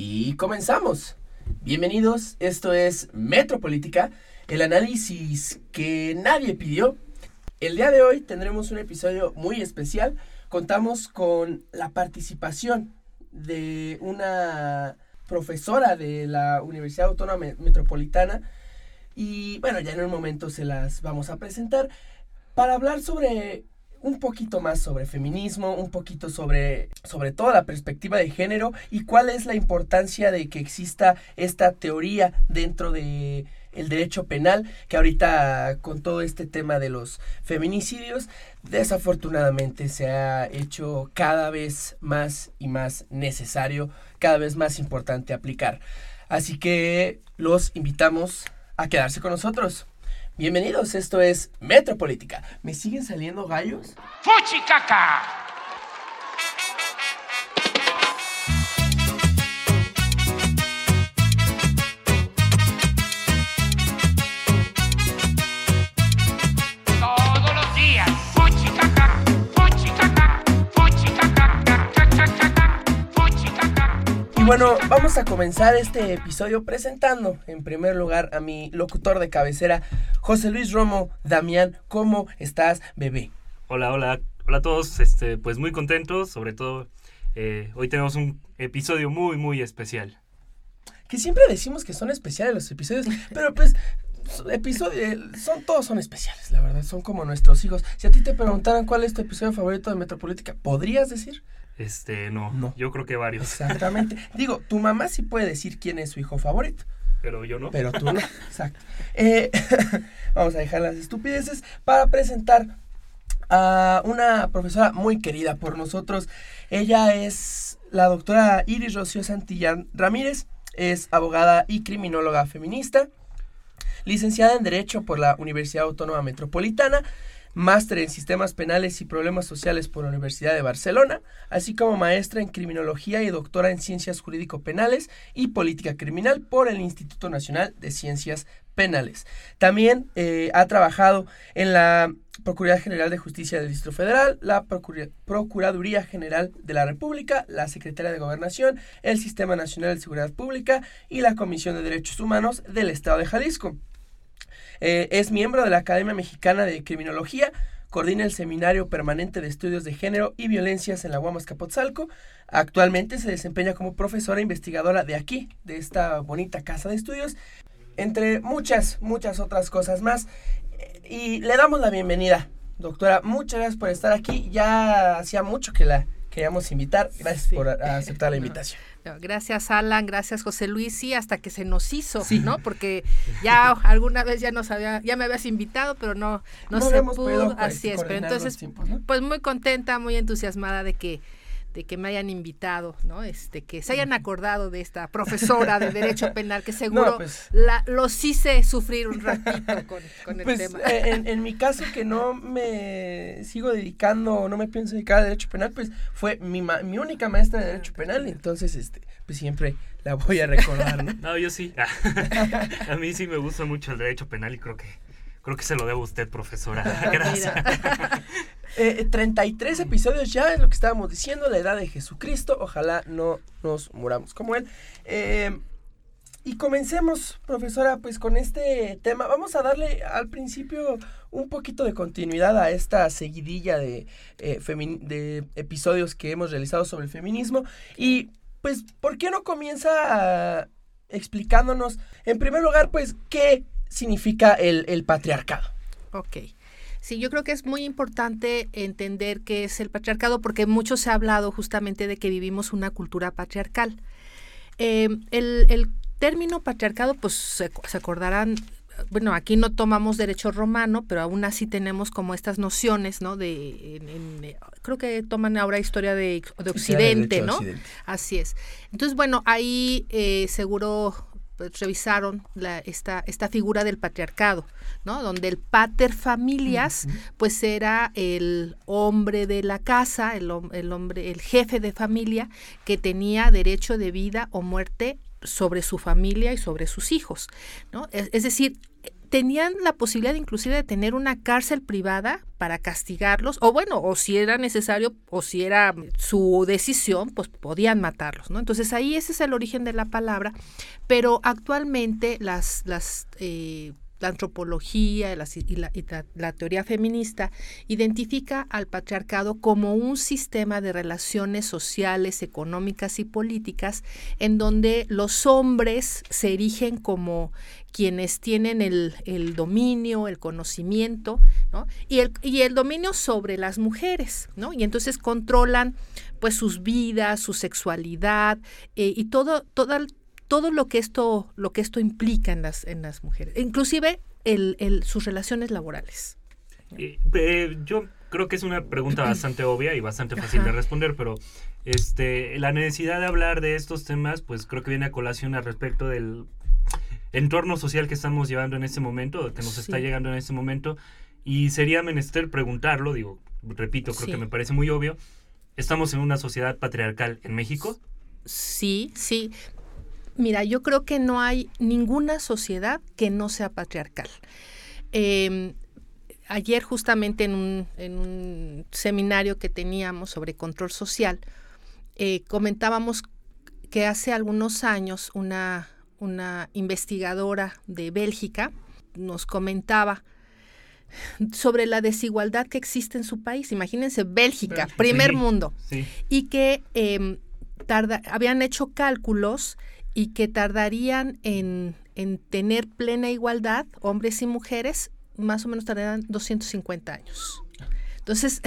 Y comenzamos. Bienvenidos, esto es Metropolítica, el análisis que nadie pidió. El día de hoy tendremos un episodio muy especial. Contamos con la participación de una profesora de la Universidad Autónoma Metropolitana y bueno, ya en un momento se las vamos a presentar para hablar sobre un poquito más sobre feminismo, un poquito sobre, sobre toda la perspectiva de género y cuál es la importancia de que exista esta teoría dentro de el derecho penal, que ahorita con todo este tema de los feminicidios, desafortunadamente se ha hecho cada vez más y más necesario, cada vez más importante aplicar. Así que los invitamos a quedarse con nosotros. Bienvenidos, esto es Metropolítica. ¿Me siguen saliendo gallos? ¡Fuchicaca! Bueno, vamos a comenzar este episodio presentando en primer lugar a mi locutor de cabecera, José Luis Romo. Damián, ¿cómo estás, bebé? Hola, hola, hola a todos. Este, pues muy contentos, sobre todo eh, hoy tenemos un episodio muy, muy especial. Que siempre decimos que son especiales los episodios, pero pues episodios, son, todos son especiales, la verdad, son como nuestros hijos. Si a ti te preguntaran cuál es tu episodio favorito de Metropolítica, ¿podrías decir? Este, no, no. Yo creo que varios. Exactamente. Digo, tu mamá sí puede decir quién es su hijo favorito. Pero yo no. Pero tú no. Exacto. Eh, vamos a dejar las estupideces para presentar a una profesora muy querida por nosotros. Ella es la doctora Iris Rocío Santillán Ramírez. Es abogada y criminóloga feminista. Licenciada en Derecho por la Universidad Autónoma Metropolitana máster en Sistemas Penales y Problemas Sociales por la Universidad de Barcelona, así como maestra en Criminología y doctora en Ciencias Jurídico-Penales y Política Criminal por el Instituto Nacional de Ciencias Penales. También eh, ha trabajado en la Procuraduría General de Justicia del Distrito Federal, la Procuraduría General de la República, la Secretaría de Gobernación, el Sistema Nacional de Seguridad Pública y la Comisión de Derechos Humanos del Estado de Jalisco. Eh, es miembro de la Academia Mexicana de Criminología, coordina el Seminario Permanente de Estudios de Género y Violencias en la Guamas Capotzalco. Actualmente se desempeña como profesora investigadora de aquí, de esta bonita casa de estudios, entre muchas, muchas otras cosas más. Y le damos la bienvenida, doctora. Muchas gracias por estar aquí. Ya hacía mucho que la queríamos invitar. Gracias por aceptar la invitación. Gracias Alan, gracias José Luis, sí, hasta que se nos hizo, ¿no? Porque ya alguna vez ya nos había, ya me habías invitado, pero no, no, se pudo, así es, pero entonces, pues muy contenta, muy entusiasmada de que de que me hayan invitado, ¿no? Este, que se hayan acordado de esta profesora de Derecho Penal, que seguro pues la, los hice sufrir un ratito con, el pues, tema. Eh, en, mi caso, que no me sigo dedicando, o no me pienso dedicar a Derecho Penal, pues fue mi, mi única maestra de Derecho Penal, entonces, este, pues siempre la voy a recordar, ¿no? no, yo sí. a mí sí me gusta mucho el Derecho Penal y creo que Creo que se lo debo a usted, profesora. Gracias. eh, 33 episodios ya es lo que estábamos diciendo, la edad de Jesucristo. Ojalá no nos muramos como él. Eh, y comencemos, profesora, pues con este tema. Vamos a darle al principio un poquito de continuidad a esta seguidilla de, eh, de episodios que hemos realizado sobre el feminismo. Y pues, ¿por qué no comienza explicándonos, en primer lugar, pues, qué significa el, patriarcado. Ok. Sí, yo creo que es muy importante entender qué es el patriarcado porque mucho se ha hablado justamente de que vivimos una cultura patriarcal. Em, el, término patriarcado, pues se, acordarán, bueno, aquí no tomamos derecho romano, pero aún así tenemos como estas nociones, ¿no? De, creo que toman ahora historia de, Occidente, ¿no? Así es. Entonces, bueno, ahí eh, seguro revisaron la, esta, esta figura del patriarcado, ¿no? Donde el pater familias, pues era el hombre de la casa, el, el, hombre, el jefe de familia, que tenía derecho de vida o muerte sobre su familia y sobre sus hijos, ¿no? Es, decir, tenían la posibilidad inclusive de tener una cárcel privada para castigarlos, o bueno, o si era necesario, o si era su decisión, pues podían matarlos, ¿no? Entonces ahí ese es el origen de la palabra, pero actualmente las, las eh, la antropología y, la, teoría feminista identifica al patriarcado como un sistema de relaciones sociales, económicas y políticas en donde los hombres se erigen como quienes tienen el, dominio, el conocimiento, y, el, dominio sobre las mujeres. Y entonces controlan pues sus vidas, su sexualidad eh, y todo, toda, todo lo que esto, lo que esto implica en las, en las mujeres, inclusive el, el, sus relaciones laborales. Eh, yo creo que es una pregunta bastante obvia y bastante fácil de responder, pero este, la necesidad de hablar de estos temas, pues creo que viene a colación al respecto del entorno social que estamos llevando en este momento, que nos está llegando en este momento, y sería menester preguntarlo, digo, repito, creo que me parece muy obvio, ¿estamos en una sociedad patriarcal en México? Sí, sí. Mira, yo creo que no hay ninguna sociedad que no sea patriarcal. Em, ayer justamente en un, seminario que teníamos sobre control social, eh, comentábamos que hace algunos años una, una investigadora de Bélgica nos comentaba sobre la desigualdad que existe en su país. Imagínense, Bélgica, primer mundo. Y que em, tarda, habían hecho cálculos y que tardarían en, tener plena igualdad, hombres y mujeres, más o menos tardarían 250 años. Entonces,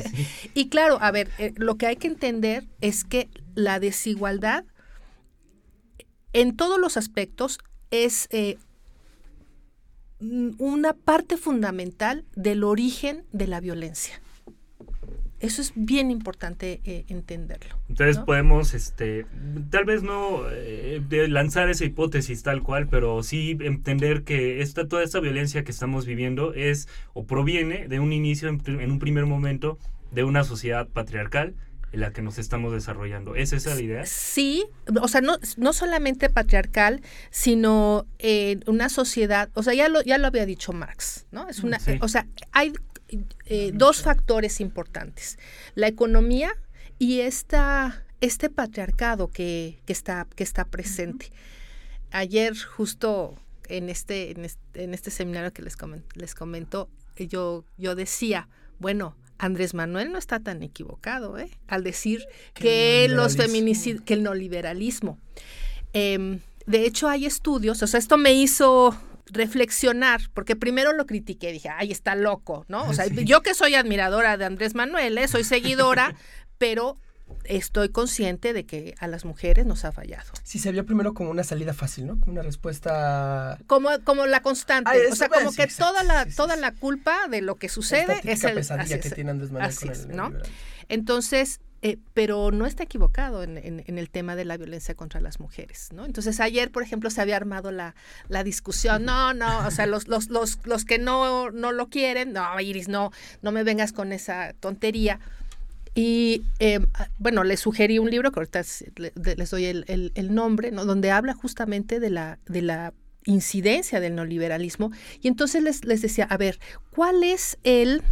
y claro, a ver, eh, lo que hay que entender es que la desigualdad en todos los aspectos es eh, una parte fundamental del origen de la violencia. Eso es bien importante eh, entenderlo. Entonces podemos, este, tal vez no eh, lanzar esa hipótesis tal cual, pero sí entender que esta, toda esta violencia que estamos viviendo es o proviene de un inicio, en, un primer momento, de una sociedad patriarcal en la que nos estamos desarrollando. ¿Es esa la idea? Sí, o sea, no, no solamente patriarcal, sino una sociedad, o sea, ya lo, ya lo había dicho Marx, ¿no? Es una, o sea, hay eh, dos factores importantes, la economía y esta, este patriarcado que, está, que está presente. Ayer justo en este, en este, seminario que les, les comento, yo, yo decía, bueno, Andrés Manuel no está tan equivocado ¿eh? al decir que los feminicidios, que el neoliberalismo. Em, de hecho, hay estudios, o sea, esto me hizo reflexionar, porque primero lo critiqué, dije, ay, está loco, ¿no? O sea, yo que soy admiradora de Andrés Manuel, ¿eh? soy seguidora, pero estoy consciente de que a las mujeres nos ha fallado. Sí, se vio primero como una salida fácil, ¿no? Como una respuesta... Como, como la constante, o sea, como que toda la, toda la culpa de lo que sucede es el... pesadilla que tiene Andrés Manuel con el, ¿no? Entonces, eh, pero no está equivocado en, el tema de la violencia contra las mujeres, ¿no? Entonces ayer, por ejemplo, se había armado la, discusión, no, no, o sea, los, los, los, los que no, no lo quieren, no, Iris, no, no me vengas con esa tontería. Y em, bueno, les sugerí un libro, que ahorita les doy el, nombre, ¿no? donde habla justamente de la, de la incidencia del neoliberalismo. Y entonces les, les decía, a ver, ¿cuál es el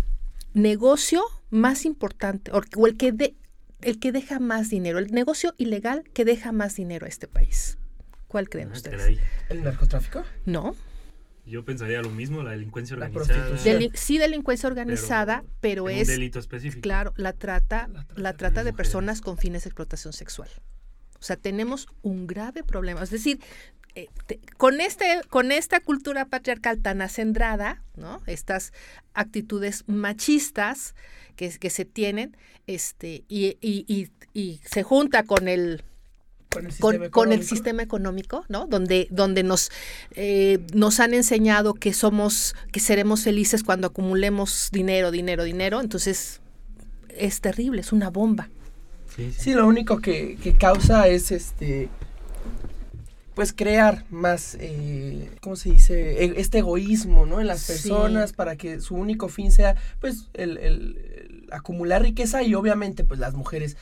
negocio más importante o, el que de, el que deja más dinero, el negocio ilegal que deja más dinero a este país. ¿Cuál creen ah, ustedes? ¿El narcotráfico? No. Yo pensaría lo mismo, la delincuencia organizada. sí, delincuencia organizada, pero, es un delito específico. Claro, la trata, la trata, de, personas con fines de explotación sexual. O sea, tenemos un grave problema. Es decir, eh, con este con esta cultura patriarcal tan acendrada, ¿no? Estas actitudes machistas que, que se tienen, este, y, y, y, se junta con el con el, sistema, económico, ¿no? Donde, donde nos, eh, nos han enseñado que somos, que seremos felices cuando acumulemos dinero, dinero, dinero. Entonces, es terrible, es una bomba. Sí, lo único que, que, causa es este pues crear más, eh, ¿cómo se dice? E, este egoísmo, ¿no? En las personas para que su único fin sea, pues, el, el, acumular riqueza y obviamente, pues, las mujeres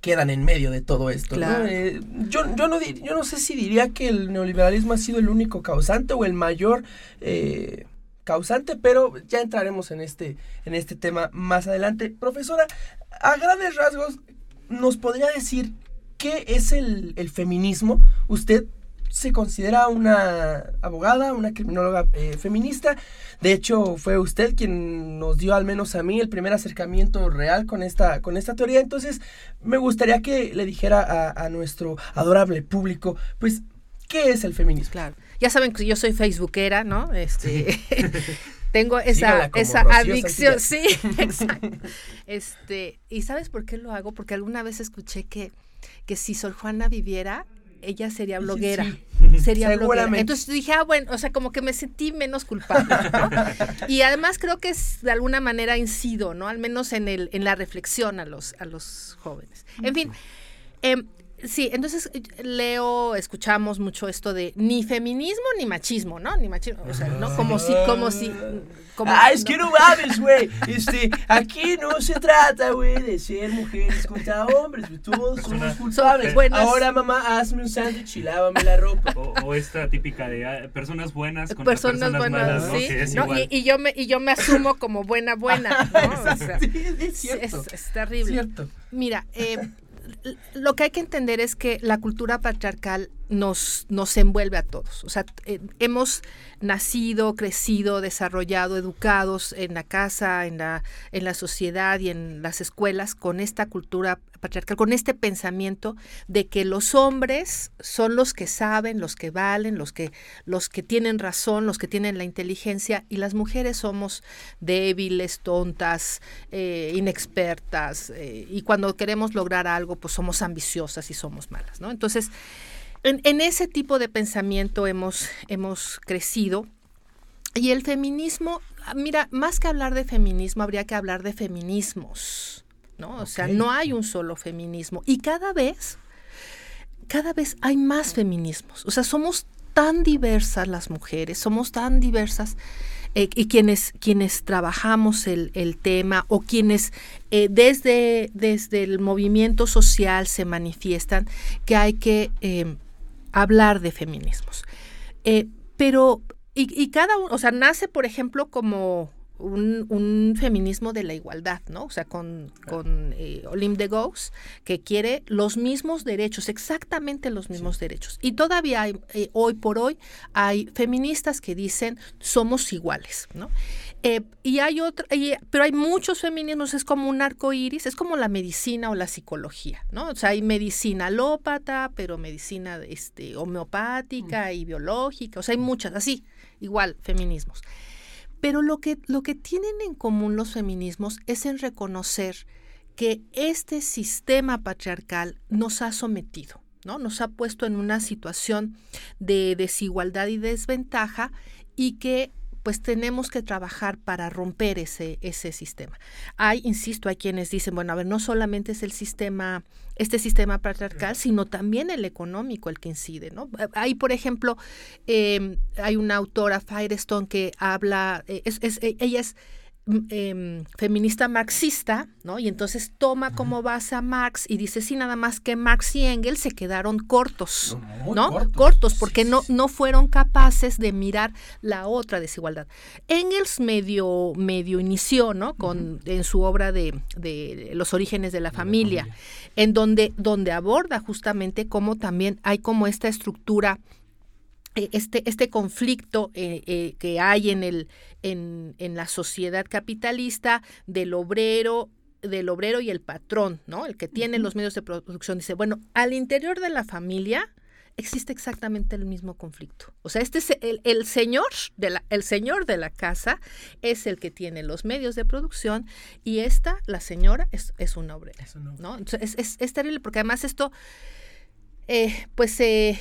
quedan en medio de todo esto. Claro. ¿no? Eh, yo, yo, no, yo no sé si diría que el neoliberalismo ha sido el único causante o el mayor eh, causante, pero ya entraremos en este, en este tema más adelante. Profesora, a grandes rasgos, ¿nos podría decir qué es el, el feminismo? Usted se considera una abogada, una criminóloga eh, feminista. De hecho, fue usted quien nos dio, al menos a mí, el primer acercamiento real con esta, con esta teoría. Entonces, me gustaría que le dijera a, a nuestro adorable público, pues, ¿qué es el feminismo? Claro. Ya saben que yo soy facebookera, ¿no? Este tengo esa, esa adicción, sí, exacto. Este, ¿y sabes por qué lo hago? Porque alguna vez escuché que, que si Sor Juana viviera, ella sería bloguera. sí. Sería bloguera. Seguramente. Entonces dije, ah, bueno, o sea, como que me sentí menos culpable. ¿no? y además creo que es, de alguna manera incido, ¿no? Al menos en el, en la reflexión a los, a los jóvenes. En fin, em, sí, entonces eh, leo, escuchamos mucho esto de ni feminismo ni machismo, ¿no? Ni machismo, o sea, ¿no? Como si, como si. Como, ah, es ¿no? que no mames, güey. Este, aquí no se trata, güey, de ser mujeres contra hombres. Todos somos culpables. buenas. Ahora, mamá, hazme un sándwich y lávame la ropa. O, o esta típica de ah, personas buenas contra personas, personas, buenas, malas, ¿no? sí, Que es ¿no? igual. Y, y yo me y yo me asumo como buena buena, ¿no? O sea, Sí, es cierto. es, es terrible. Cierto. Mira, eh, lo que hay que entender es que la cultura patriarcal nos, nos envuelve a todos. O sea, eh, hemos nacido, crecido, desarrollado, educados en la casa, en la, en la sociedad y en las escuelas con esta cultura patriarcal, con este pensamiento de que los hombres son los que saben, los que valen, los que, los que tienen razón, los que tienen la inteligencia, y las mujeres somos débiles, tontas, eh, inexpertas, eh, y cuando queremos lograr algo, pues somos ambiciosas y somos malas, ¿no? Entonces, en, en ese tipo de pensamiento hemos, hemos crecido. Y el feminismo, ah, mira, más que hablar de feminismo, habría que hablar de feminismos, ¿no? O sea, no hay un solo feminismo. Y cada vez, cada vez hay más feminismos. O sea, somos tan diversas las mujeres, somos tan diversas eh, y quienes, quienes trabajamos el, el tema o quienes eh, desde, desde el movimiento social se manifiestan que hay que eh, hablar de feminismos. Eh, pero, y, y cada uno, o sea, nace, por ejemplo, como un, un feminismo de la igualdad, ¿no? O sea, con, con eh, Olim de Gauss, que quiere los mismos derechos, exactamente los mismos derechos. Y todavía hay, eh, hoy por hoy, hay feministas que dicen somos iguales, ¿no? Eh, y hay otro, y- pero hay muchos feminismos, es como un arco iris, es como la medicina o la psicología, ¿no? O sea, hay medicina alópata, pero medicina este, homeopática y biológica, o sea, hay muchas, así, igual, feminismos. Pero lo que, lo que tienen en común los feminismos es en reconocer que este sistema patriarcal nos ha sometido, ¿no? Nos ha puesto en una situación de desigualdad y desventaja y que pues tenemos que trabajar para romper ese, ese sistema. Hay, insisto, hay quienes dicen, bueno, a ver, no solamente es el sistema, este sistema patriarcal, sino también el económico el que incide, ¿no? Hay, por ejemplo, eh, hay una autora, Firestone, que habla, eh, es, es, ella es eh, feminista marxista, ¿no? Y entonces toma como base a Marx y dice, sí, nada más que Marx y Engels se quedaron cortos, ¿no? cortos. Cortos, porque Sí, no, sí. no fueron capaces de mirar la otra desigualdad. Engels medio, medio inició, ¿no? Con, En su obra de, de Los orígenes de la familia, en donde, donde aborda justamente cómo también hay como esta estructura este, este conflicto eh, eh, que hay en, el, en, en la sociedad capitalista del obrero del obrero y el patrón, ¿no? El que tiene los medios de producción. Dice, bueno, al interior de la familia existe exactamente el mismo conflicto. O sea, este es el, el señor de la, el señor de la casa es el que tiene los medios de producción y esta, la señora, es, es una obrera. Eso no. ¿no? Entonces, es, es, es terrible porque además esto, eh, pues, eh,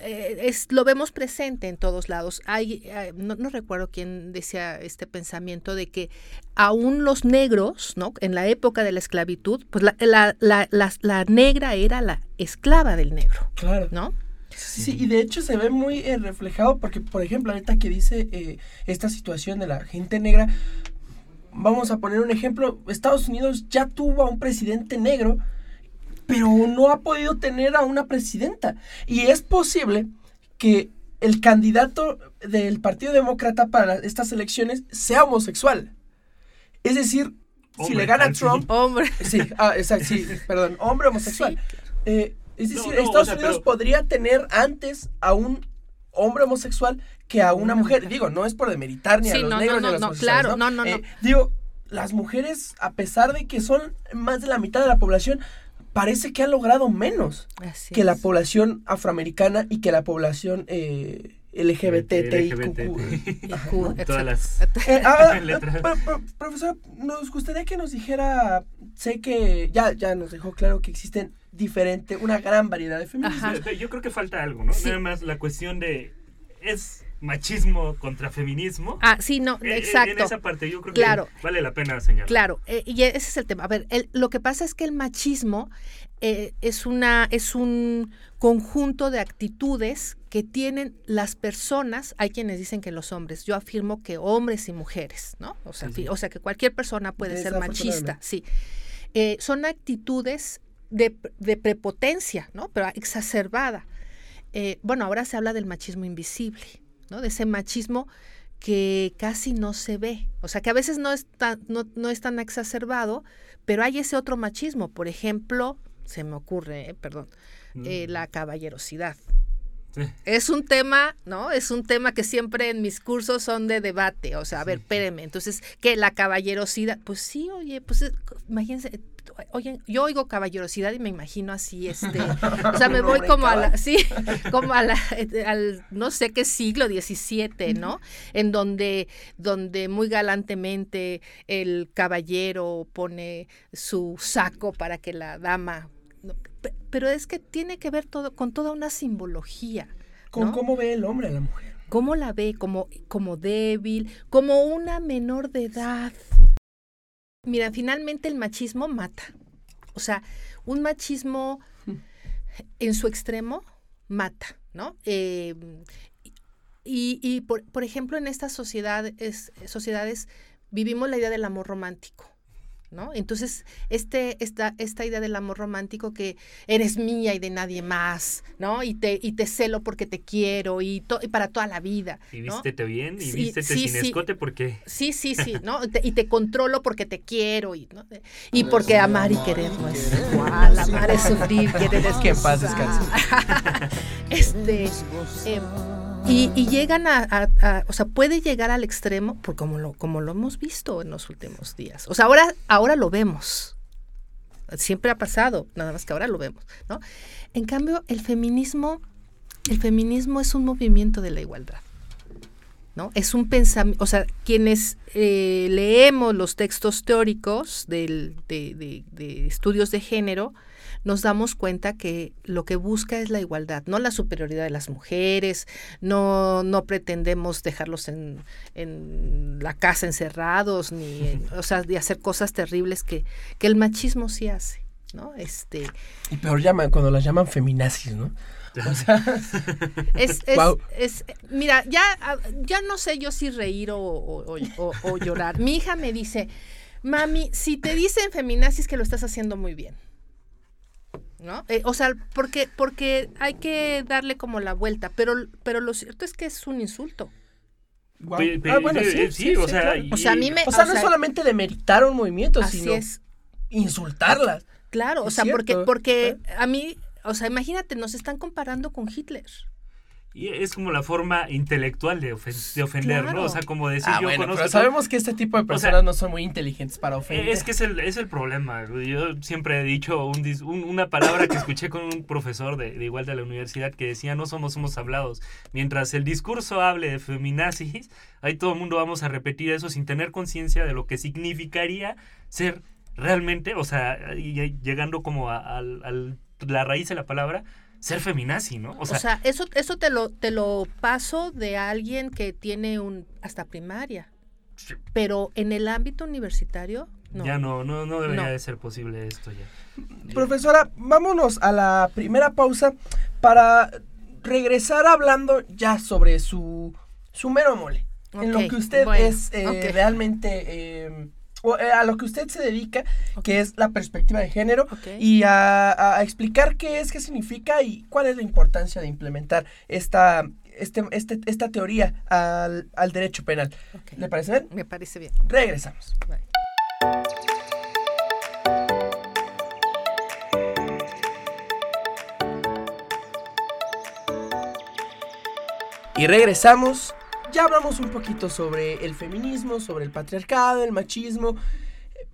eh, es, lo vemos presente en todos lados. Hay, eh, no, no, recuerdo quién decía este pensamiento de que aún los negros, ¿no? En la época de la esclavitud, pues la, la, la, la, la negra era la esclava del negro. Claro. ¿No? Sí, sí, y de hecho se ve muy eh, reflejado porque, por ejemplo, ahorita que dice esta situación de la gente negra, vamos a poner un ejemplo, Estados Unidos ya tuvo a un presidente negro pero no ha podido tener a una presidenta. Y es posible que el candidato del Partido Demócrata para estas elecciones sea homosexual. Es decir, si le gana. Trump, Hombre. Sí, ah, exacto, sí, perdón, hombre homosexual. Eh, es decir, no, Estados sea, Unidos pero- podría tener antes a un hombre homosexual que a una Una mujer. mujer. Digo, no es por demeritar ni a Sí, los no, negros no, ni a los no, claro, no, no, no. Eh, digo, las mujeres, a pesar de que son más de la mitad de la población, parece que han logrado menos Así que la población afroamericana y que la población eh, LGBTIQ. Todas las- Eh, ah, Letras. pro- pro- profesor, nos gustaría que nos dijera, sé que ya, ya nos dejó claro que existen diferente, una gran variedad de feminismos. Yo creo que falta algo, ¿no? Sí. Nada más la cuestión de. ¿Es machismo contra feminismo? Ah, sí, no, Eh, eh, En exacto. esa parte yo creo Claro. que vale la pena señalar. Claro, eh, y ese es el tema. A ver, el- lo que pasa es que el machismo eh, es una es un conjunto de actitudes que tienen las personas. Hay quienes dicen que los hombres. Yo afirmo que hombres y mujeres, ¿no? O sea, Sí, sí. fi- o sea que cualquier persona puede ser machista, sí. Eh, son actitudes de, de prepotencia, ¿no? Pero exacerbada. Eh, bueno, ahora se habla del machismo invisible, ¿no? De ese machismo que casi no se ve. O sea, que a veces no es tan, no, no es tan exacerbado, pero hay ese otro machismo. Por ejemplo, se me ocurre, eh, perdón, eh, Mm. la caballerosidad. Sí. Es un tema, ¿no? Es un tema que siempre en mis cursos son de debate. O sea, a ver, espérenme. Entonces, ¿qué? La caballerosidad. Pues sí, oye, pues es- imagínense. Oye, yo oigo caballerosidad y me imagino así, este, o sea, me voy como a la, sí, como a la, eh, al, no sé qué siglo, XVII, ¿no? En donde, donde muy galantemente el caballero pone su saco para que la dama, pero es que tiene que ver todo con toda una simbología. ¿Con ¿no? cómo ve el hombre a la mujer? ¿Cómo la ve? Como, como débil, como una menor de edad. Mira, finalmente el machismo mata. O sea, un machismo en su extremo mata, ¿no? Eh, y y por, por ejemplo, en estas sociedades, sociedades vivimos la idea del amor romántico. ¿No? Entonces, este, esta, esta idea del amor romántico que eres mía y de nadie más, ¿no? Y te, y te celo porque te quiero y, to- y para toda la vida. Y ¿no? vístete bien y Sí, vístete sí, sin sí. escote porque Sí, sí, sí, ¿no? Te- y te controlo porque te quiero y, ¿no? y porque amar y querer no es igual, amar es sufrir, querer es Que en paz gozar. este, eh, y, y llegan a, a- a- o sea, puede llegar al extremo, por como lo, como lo hemos visto en los últimos días. O sea, ahora, ahora lo vemos. Siempre ha pasado, nada más que ahora lo vemos, ¿no? En cambio, el feminismo, el feminismo es un movimiento de la igualdad. ¿no? Es un pensamiento, o sea, quienes eh, leemos los textos teóricos del- de, de- de estudios de género, nos damos cuenta que lo que busca es la igualdad, no la superioridad de las mujeres, no, no pretendemos dejarlos en, en la casa encerrados, ni, en- o sea, de hacer cosas terribles que, que el machismo sí hace, ¿no? Este, Y peor llaman, cuando las llaman feminazis, ¿no? O sea, Es, es, Guau. es- mira, ya, ah, ya no sé yo si reír o, o- o- o llorar. Mi hija me dice, mami, si te dicen feminazis que lo estás haciendo muy bien. ¿No? Eh, o sea, porque, porque hay que darle como la vuelta, pero, pero lo cierto es que es un insulto. guau. Pe- pe- Ah, bueno, eh, sí, eh, sí, sí, o sí, sea, claro. y- O sea, a mí me... O sea, no o es sea, solamente demeritar un movimiento, así sino es. insultarlas. Claro, o sea, porque, porque a mí, o sea, imagínate, nos están comparando con Hitler. Y es como la forma intelectual de, ofen- de ofender, Claro. ¿no? O sea, como decir, Ah, yo bueno, conozco pero sabemos que este tipo de sea, personas no son muy inteligentes para ofender. Eh, Es que es el, es el problema. Yo siempre he dicho un dis- un- una palabra que escuché con un profesor de, de igual de la universidad que decía no somos somos hablados. Mientras el discurso hable de feminazis, ahí todo el mundo vamos a repetir eso sin tener conciencia de lo que significaría ser realmente, o sea, y- y llegando como a, al- al- la raíz de la palabra, ser feminazi, ¿no? O sea, eso, eso te lo, te lo paso de alguien que tiene un hasta primaria. Sí. Pero en el ámbito universitario, no. ya no, no, no debería No. de ser posible esto ya. Profesora, vámonos a la primera pausa para regresar hablando ya sobre su, su mero mole. En lo que usted bueno, es eh, ok. realmente eh, a lo que usted se dedica, que es la perspectiva de género, y a, a explicar qué es, qué significa y cuál es la importancia de implementar esta, este, este- esta teoría al, al derecho penal. Ok. ¿Le parece bien? Me parece bien. Regresamos. Y regresamos. Ya hablamos un poquito sobre el feminismo, sobre el patriarcado, el machismo.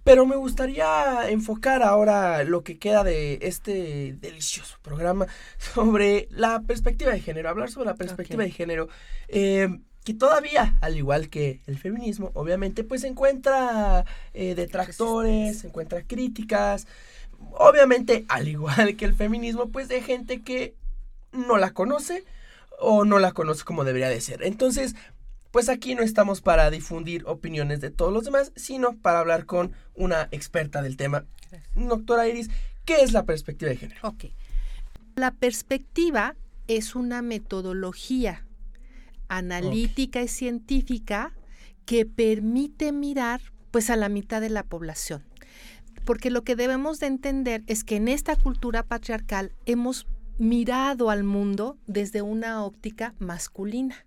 Pero me gustaría enfocar ahora lo que queda de este delicioso programa sobre la perspectiva de género. Hablar sobre la perspectiva de género. eh, que todavía, al igual que el feminismo, obviamente, pues encuentra eh, detractores, encuentra críticas. Obviamente, al igual que el feminismo, pues de gente que no la conoce o no la conoce como debería de ser. Entonces, pues aquí no estamos para difundir opiniones de todos los demás, sino para hablar con una experta del tema. Doctora Iris, ¿qué es la perspectiva de género? Ok. La perspectiva es una metodología analítica y científica que permite mirar pues a la mitad de la población. Porque lo que debemos de entender es que en esta cultura patriarcal hemos mirado al mundo desde una óptica masculina.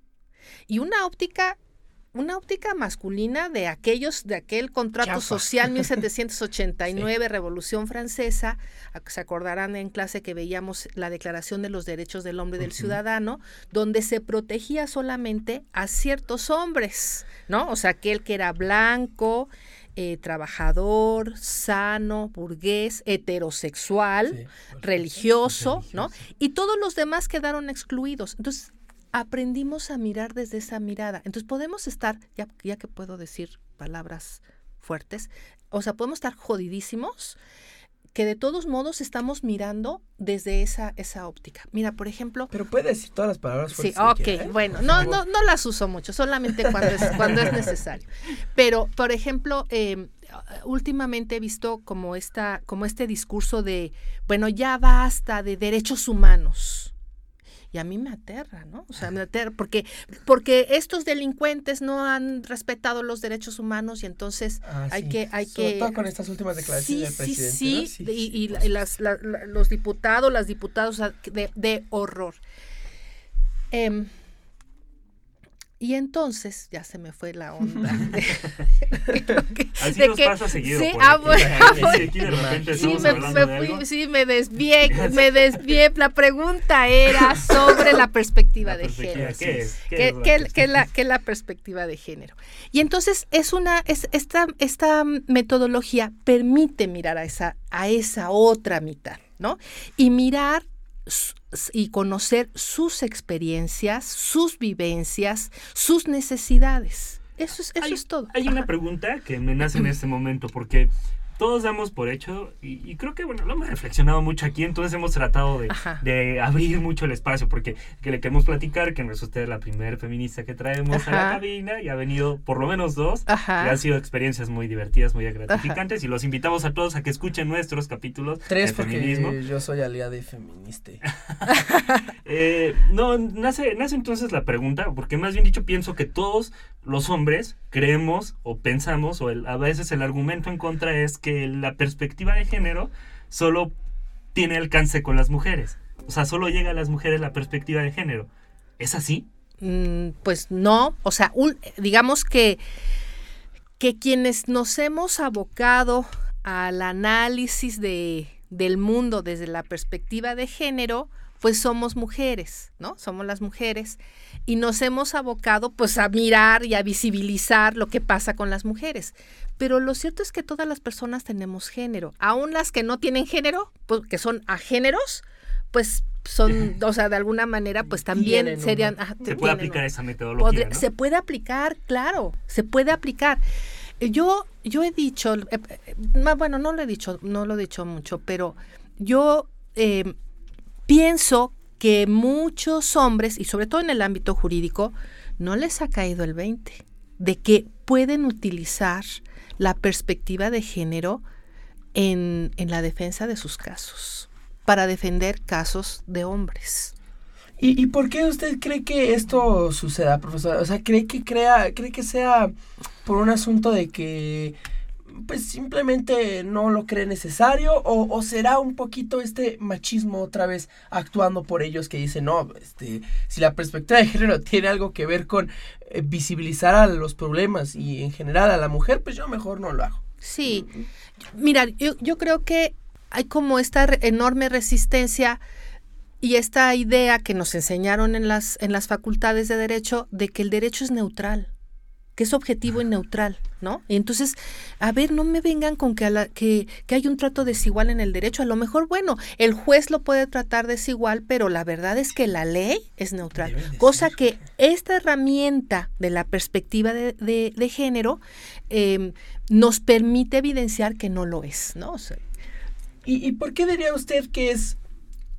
Y una óptica una óptica masculina de aquellos de aquel contrato Chafa. social 1789 Revolución Francesa se acordarán en clase que veíamos la Declaración de los Derechos del Hombre y del. Ciudadano donde se protegía solamente a ciertos hombres no o sea aquel que era blanco eh, trabajador sano burgués heterosexual Sí, religioso, ¿no? Y todos los demás quedaron excluidos. Entonces, aprendimos a mirar desde esa mirada. Entonces, podemos estar, ya, ya que puedo decir palabras fuertes, o sea, podemos estar jodidísimos, que de todos modos estamos mirando desde esa, esa óptica. Mira, por ejemplo, Pero puede decir todas las palabras Sí, ok, quiera, ¿eh? bueno, no, no, no las uso mucho, solamente cuando es, cuando es necesario. Pero, por ejemplo, eh, últimamente he visto como, esta, como este discurso de, bueno, ya basta de derechos humanos. Y a mí me aterra, ¿no? O sea, me aterra porque, porque estos delincuentes no han respetado los derechos humanos y entonces Ah, hay sí. que- hay Sobre que- todo con estas últimas declaraciones sí, del presidente. sí, ¿no? Sí, y, y las- la- la- los diputados, las diputadas, de, de horror. Em, y entonces, ya se me fue la onda. Así de nos que- pasa seguido. sí, por ah, Sí, de me, de fui- sí, me desvié, me desvié. La pregunta era sobre la perspectiva La de perspectiva, género. ¿Qué es? ¿Qué ¿Qué, es la qué- qué es perspectiva? la, qué es la perspectiva de género? Y entonces es una, es, esta, esta metodología permite mirar a esa, a esa otra mitad, ¿no? Y mirar y conocer sus experiencias, sus vivencias, sus necesidades. Eso es, eso hay, es todo. Hay una pregunta que me nace en este momento porque todos damos por hecho y, y creo que bueno lo hemos reflexionado mucho aquí entonces hemos tratado de, abrir mucho el espacio porque que le queremos platicar que no es usted la primera feminista que traemos a la cabina y ha venido por lo menos dos Ajá. y han sido experiencias muy divertidas muy gratificantes y los invitamos a todos a que escuchen nuestros capítulos Tres de porque feminismo yo soy aliada y feminista. Eh, no, nace, nace entonces la pregunta, porque más bien dicho pienso que todos los hombres creemos o pensamos, o el- a veces el argumento en contra es que la perspectiva de género solo tiene alcance con las mujeres. O sea, solo llega a las mujeres la perspectiva de género. ¿Es así? Mm, pues no, o sea, digamos que, que quienes nos hemos abocado al análisis de, del mundo desde la perspectiva de género, pues somos mujeres, ¿no? Somos las mujeres y nos hemos abocado pues a mirar y a visibilizar lo que pasa con las mujeres. Pero lo cierto es que todas las personas tenemos género, aún las que no tienen género, pues, que son agéneros, pues son, o sea, de alguna manera, pues también Tienen serían... Se puede uno. aplicar esa metodología. Podría- ¿no? Se puede aplicar, claro, se puede aplicar. Eh, Yo, yo he dicho, eh, eh, bueno, no lo he dicho, no lo he dicho mucho, pero yo eh, pienso que muchos hombres, y sobre todo en el ámbito jurídico, no les ha caído el 20 de que pueden utilizar la perspectiva de género en, en la defensa de sus casos, para defender casos de hombres. ¿Y, ¿Y por qué usted cree que esto suceda, profesor? O sea, ¿cree que, crea, cree que sea por un asunto de que pues simplemente no lo cree necesario o, será un poquito este machismo otra vez actuando por ellos que dicen, no, este, si la perspectiva de género tiene algo que ver con eh, visibilizar a los problemas y en general a la mujer, pues yo mejor no lo hago. Sí, mira, yo, yo creo que hay como esta enorme resistencia y esta idea que nos enseñaron en las, en las facultades de derecho de que el derecho es neutral que es objetivo y neutral, ¿no? Y entonces, a ver, no me vengan con que, la, que, que, hay un trato desigual en el derecho. A lo mejor, bueno, el juez lo puede tratar desigual, pero la verdad es que la ley es neutral. Cosa que esta herramienta de la perspectiva de, de, género em, nos permite evidenciar que no lo es, ¿no? ¿Y, ¿Y por qué diría usted que es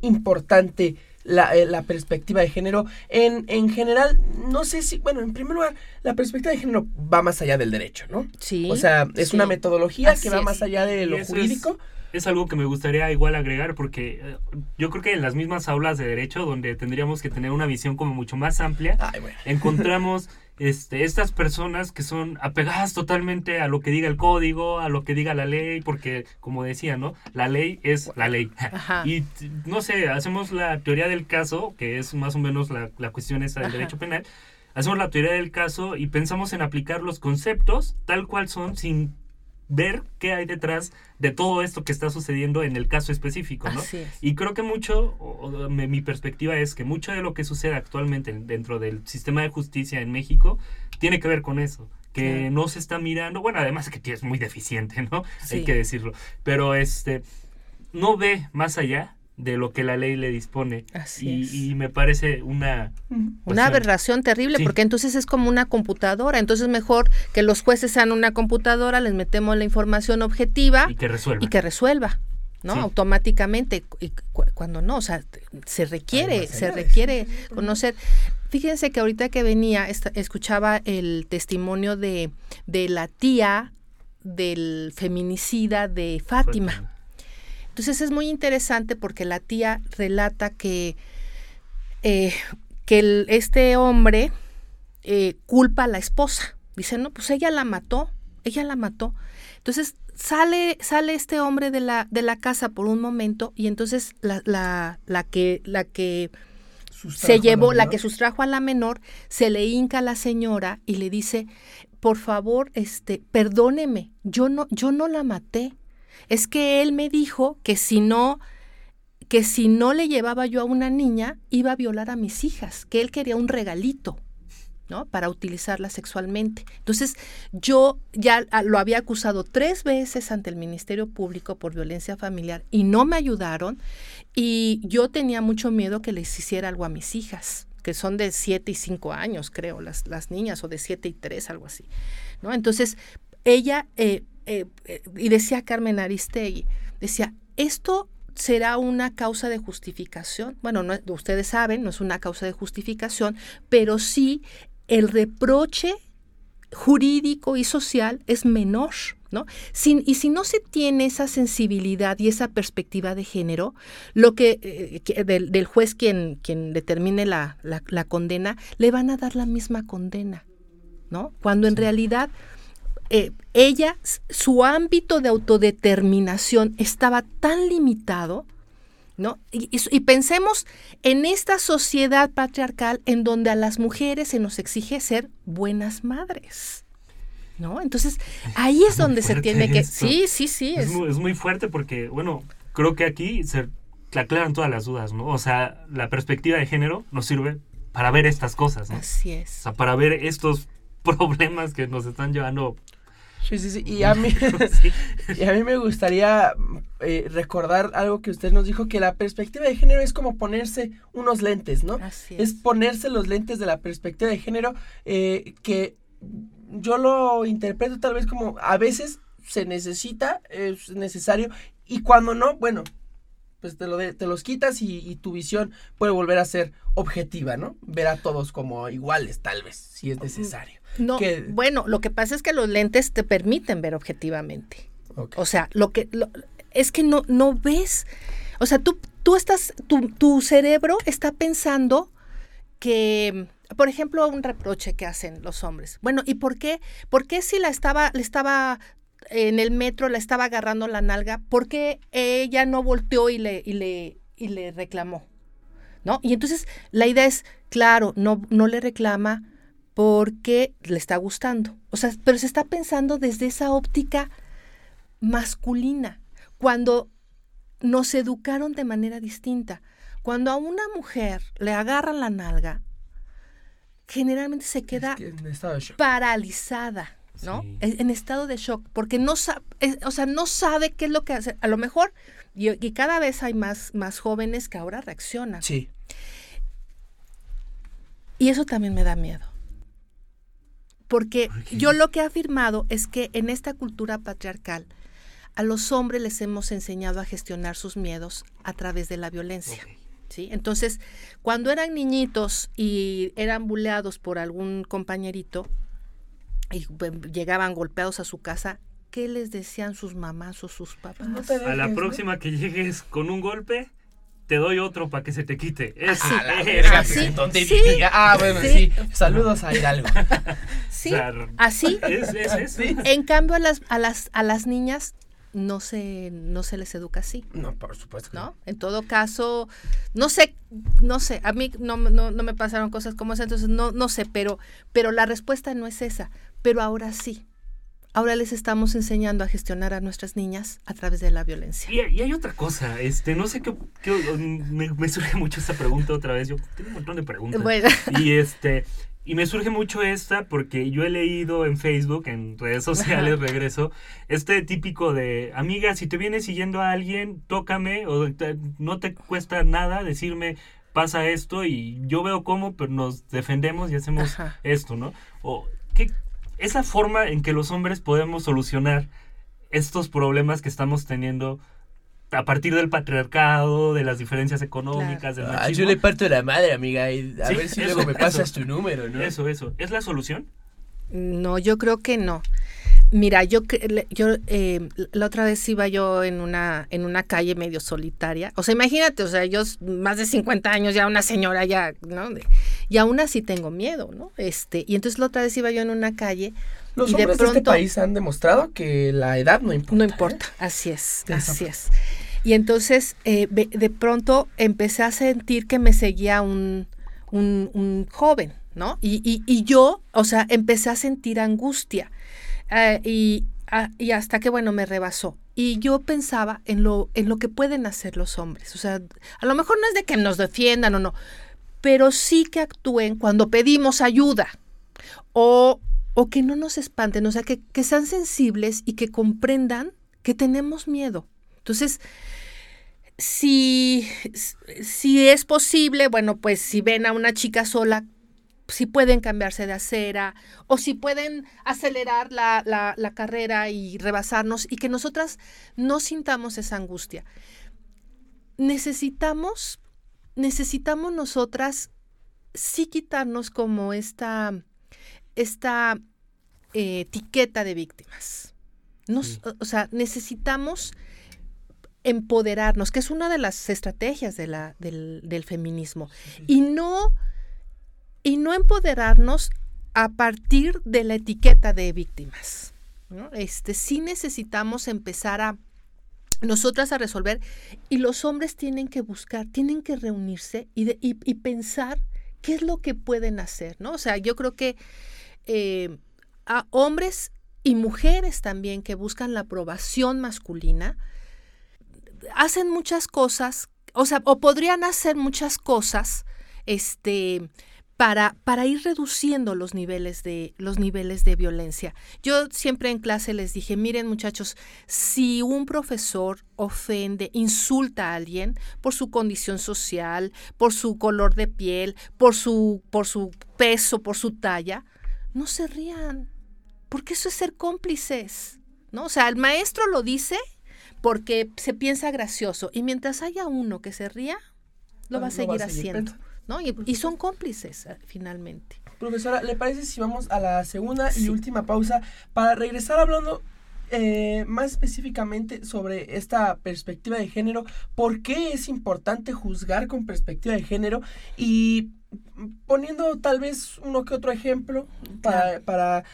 importante? Eh, la, perspectiva de género. En, en general, no sé si, bueno, en primer lugar, la perspectiva de género va más allá del derecho, ¿no? Sí. O sea, es una metodología que va más allá de lo jurídico. Es, algo que me gustaría igual agregar porque eh, yo creo que en las mismas aulas de derecho, donde tendríamos que tener una visión como mucho más amplia, encontramos este, estas personas que son apegadas totalmente a lo que diga el código, a lo que diga la ley, porque como decía, ¿no? La ley es la ley. Y no sé, hacemos la teoría del caso, que es más o menos la, la cuestión esa del derecho penal, hacemos la teoría del caso y pensamos en aplicar los conceptos tal cual son sin ver qué hay detrás de todo esto que está sucediendo en el caso específico, ¿no? Y creo que mucho, mi perspectiva es que mucho de lo que sucede actualmente dentro del sistema de justicia en México tiene que ver con eso, que no se está mirando, bueno, además que es muy deficiente, ¿no? Hay que decirlo, pero este no ve más allá de lo que la ley le dispone. y, y, me parece una... Una aberración terrible, porque entonces es como una computadora. Entonces mejor que los jueces sean una computadora, les metemos la información objetiva. Y que resuelva. Y que resuelva. ¿no? Automáticamente, y cuando no, o sea, se requiere, se requiere conocer. Fíjense que ahorita que venía, escuchaba el testimonio de, de la tía del feminicida de Fátima. Entonces es muy interesante porque la tía relata que, eh, que este hombre eh, culpa a la esposa. Dice, no, pues ella la mató, ella la mató. Entonces sale, sale este hombre de la, de la casa por un momento y entonces la, la, la que, la que se llevó, la, que sustrajo a la menor, se le hinca a la señora y le dice, por favor, este, perdóneme, yo no, yo no la maté es que él me dijo que si no que si no le llevaba yo a una niña iba a violar a mis hijas, que él quería un regalito, ¿no? Para utilizarla sexualmente. Entonces, yo ya lo había acusado tres veces ante el Ministerio Público por violencia familiar y no me ayudaron y yo tenía mucho miedo que les hiciera algo a mis hijas que son de siete y cinco años, creo, las, las niñas, o de siete y tres, algo así. ¿no? Entonces, ella eh, eh, eh, y decía Carmen Aristegui, decía, esto será una causa de justificación. Bueno, no, ustedes saben, no es una causa de justificación, pero sí el reproche jurídico y social es menor, ¿no? Sin, y si no se tiene esa sensibilidad y esa perspectiva de género, lo que, eh, del, juez quien, quien determine la, la, condena, le van a dar la misma condena, ¿no? Cuando en realidad eh, ella, su ámbito de autodeterminación estaba tan limitado, ¿no? Y, pensemos en esta sociedad patriarcal en donde a las mujeres se nos exige ser buenas madres. ¿No? Entonces, ahí es, donde se tiene que... Sí, sí, sí. Es, muy, fuerte porque, bueno, creo que aquí se aclaran todas las dudas, ¿no? O sea, la perspectiva de género nos sirve para ver estas cosas, ¿no? Así es. O sea, para ver estos problemas que nos están llevando Sí, sí, sí. Y a mí, y a mí me gustaría eh, recordar algo que usted nos dijo, que la perspectiva de género es como ponerse unos lentes, ¿no? Así es. ponerse los lentes de la perspectiva de género eh, que yo lo interpreto tal vez como a veces se necesita, es necesario, y cuando no, bueno, pues te, lo te los quitas y, y, tu visión puede volver a ser objetiva, ¿no? Ver a todos como iguales, tal vez, si es necesario. No, bueno, lo que pasa es que los lentes te permiten ver objetivamente. O sea, lo que es que no, no ves. O sea, tú, tú estás, tu, tu cerebro está pensando que, por ejemplo, un reproche que hacen los hombres. Bueno, ¿y por qué? ¿Por qué si la estaba, le estaba en el metro la estaba agarrando la nalga, ¿por qué ella no volteó y le, y le, y le reclamó? ¿No? Y entonces la idea es, claro, no, no le reclama porque le está gustando. O sea, pero se está pensando desde esa óptica masculina, cuando nos educaron de manera distinta. Cuando a una mujer le agarran la nalga, generalmente se queda paralizada, ¿no? En, estado de shock, porque no sabe, o sea, no sabe qué es lo que hace. A lo mejor, y, cada vez hay más, más jóvenes que ahora reaccionan. Sí. Y eso también me da miedo. Porque yo lo que he afirmado es que en esta cultura patriarcal, a los hombres les hemos enseñado a gestionar sus miedos a través de la violencia. ¿sí? Entonces, cuando eran niñitos y eran buleados por algún compañerito y pues, llegaban golpeados a su casa, ¿qué les decían sus mamás o sus papás? a la próxima que llegues con un golpe, te doy otro para que se te quite. Eso. así, Ah, bueno, sí. Saludos a Hidalgo. sí, así. Es, En cambio, a las, a las, a las niñas no se, no se les educa así. No, por supuesto. ¿no? En todo caso, no sé, no sé, a mí no, no, me pasaron cosas como esas, entonces no, no sé, pero, pero la respuesta no es esa. Pero ahora sí. Ahora les estamos enseñando a gestionar a nuestras niñas a través de la violencia. Y, hay otra cosa, este, no sé qué, me, me, surge mucho esta pregunta otra vez. Yo tengo un montón de preguntas. Bueno. Y este, y me surge mucho esta porque yo he leído en Facebook, en redes sociales, regreso, este típico de, amiga, si te viene siguiendo a alguien, tócame o no te cuesta nada decirme, pasa esto y yo veo cómo, pero nos defendemos y hacemos esto, ¿no? O, ¿qué, es la forma en que los hombres podemos solucionar estos problemas que estamos teniendo a partir del patriarcado, de las diferencias económicas, del machismo. yo le parto de la madre, amiga, y a ver si luego me pasas tu número, ¿no? Eso, eso. ¿Es la solución? No, yo creo que no. Mira, yo, yo eh, la otra vez iba yo en una, en una calle medio solitaria. O sea, imagínate, o sea, yo más de 50 años, ya una señora ya, ¿no? Y aún así tengo miedo, ¿no? Este, y entonces la otra vez iba yo en una calle. Los hombres de, este país han demostrado que la edad no importa. No importa, ¿eh? así es, así es. Y entonces eh, de pronto empecé a sentir que me seguía un, un, joven, ¿no? Y, y, y, yo, o sea, empecé a sentir angustia. Eh, y, ah, y, hasta que, bueno, me rebasó. Y yo pensaba en lo, en lo que pueden hacer los hombres. O sea, a lo mejor no es de que nos defiendan o no, pero sí que actúen cuando pedimos ayuda. O, o que no nos espanten, o sea, que, que sean sensibles y que comprendan que tenemos miedo. Entonces, si, si es posible, bueno, pues si ven a una chica sola, si pueden cambiarse de acera o si pueden acelerar la, la, carrera y rebasarnos y que nosotras no sintamos esa angustia. Necesitamos, necesitamos nosotras sí quitarnos como esta, esta eh, etiqueta de víctimas. Nos, O sea, necesitamos empoderarnos, que es una de las estrategias de la, del, feminismo, y no, y no empoderarnos a partir de la etiqueta de víctimas. Este, sí necesitamos empezar a nosotras a resolver y los hombres tienen que buscar, tienen que reunirse y, y, pensar qué es lo que pueden hacer, ¿no? O sea, yo creo que eh, a hombres y mujeres también que buscan la aprobación masculina, hacen muchas cosas, o sea, o podrían hacer muchas cosas, este, para, para, ir reduciendo los niveles, de, los niveles de violencia. Yo siempre en clase les dije, miren muchachos, si un profesor ofende, insulta a alguien por su condición social, por su color de piel, por su, por su peso, por su talla, no se rían, porque eso es ser cómplices. ¿no? O sea, el maestro lo dice porque se piensa gracioso y mientras haya uno que se ría, lo va a seguir haciendo. ¿No? Y, son cómplices eh, finalmente. Profesora, ¿le parece si vamos a la segunda y última pausa para regresar hablando eh, más específicamente sobre esta perspectiva de género? ¿Por qué es importante juzgar con perspectiva de género? Y poniendo tal vez uno que otro ejemplo para, para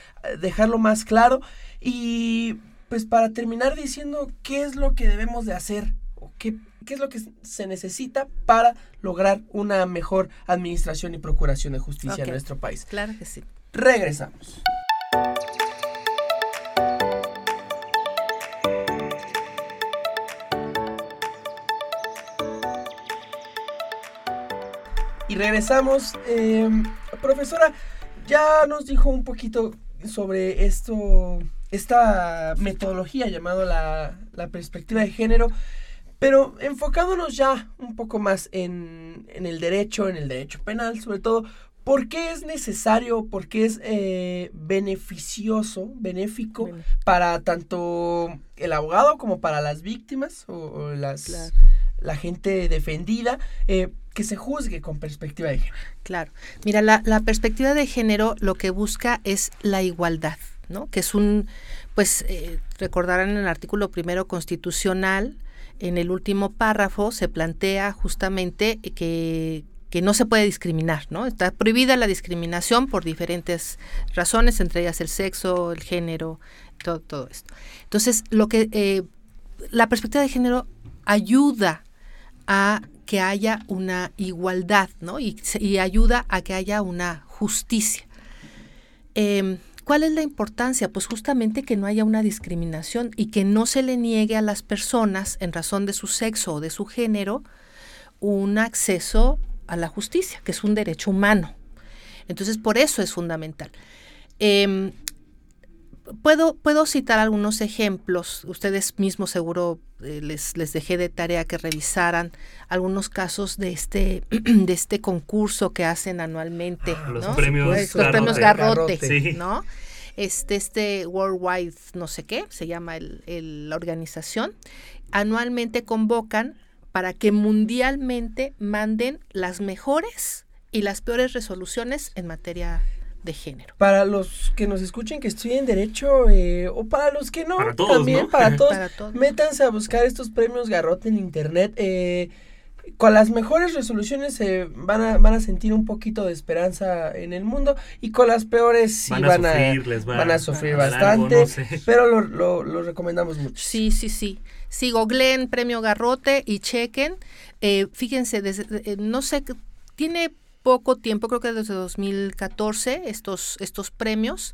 dejarlo más claro. Y pues para terminar diciendo qué es lo que debemos de hacer o qué, qué es lo que se necesita para lograr una mejor administración y procuración de justicia en nuestro país. Claro que sí. Regresamos. Y regresamos. Eh, profesora, ya nos dijo un poquito sobre esto, esta metodología llamada la, la perspectiva de género, pero enfocándonos ya un poco más en, en el derecho, en el derecho penal, sobre todo, ¿por qué es necesario, por qué es eh, beneficioso, benéfico para tanto el abogado como para las víctimas o, o las, Claro. la gente defendida eh, que se juzgue con perspectiva de género? Claro. Mira, la, la perspectiva de género lo que busca es la igualdad, ¿no? Que es un, pues, eh, recordarán en el artículo primero constitucional, en el último párrafo se plantea justamente que, no se puede discriminar, ¿no? Está prohibida la discriminación por diferentes razones, entre ellas el sexo, el género, todo, esto. Entonces, lo que eh, la perspectiva de género ayuda a que haya una igualdad, ¿no? Y ayuda a que haya una justicia. Em, ¿Cuál es la importancia? Pues justamente que no haya una discriminación y que no se le niegue a las personas, en razón de su sexo o de su género, un acceso a la justicia, que es un derecho humano. Entonces, por eso es fundamental. Em, puedo, puedo citar algunos ejemplos. Ustedes mismos seguro eh, les, les dejé de tarea que revisaran algunos casos de este, de este concurso que hacen anualmente. Ah, los premios Pues, los premios Garrote. Garrote, Sí. ¿no? Este, este Worldwide no sé qué, se llama el- el- la organización, anualmente convocan para que mundialmente manden las mejores y las peores resoluciones en materia de género. Para los que nos escuchen que estudien derecho eh, o para los que no, Para todos, también ¿no? para todos, Para todos. métanse a buscar estos premios Garrote en internet. eh, con las mejores resoluciones van a, van a sentir un poquito de esperanza en el mundo y con las peores sí Van a van a, sufrir, les va van a sufrir a bastante, algo, no sé. pero lo, lo- lo recomendamos mucho. Sí, sí, sí. Sí, googleen premio Garrote y chequen. Eh, fíjense, desde, eh, no sé, qué- tiene poco tiempo, creo que desde 2014, estos, estos premios.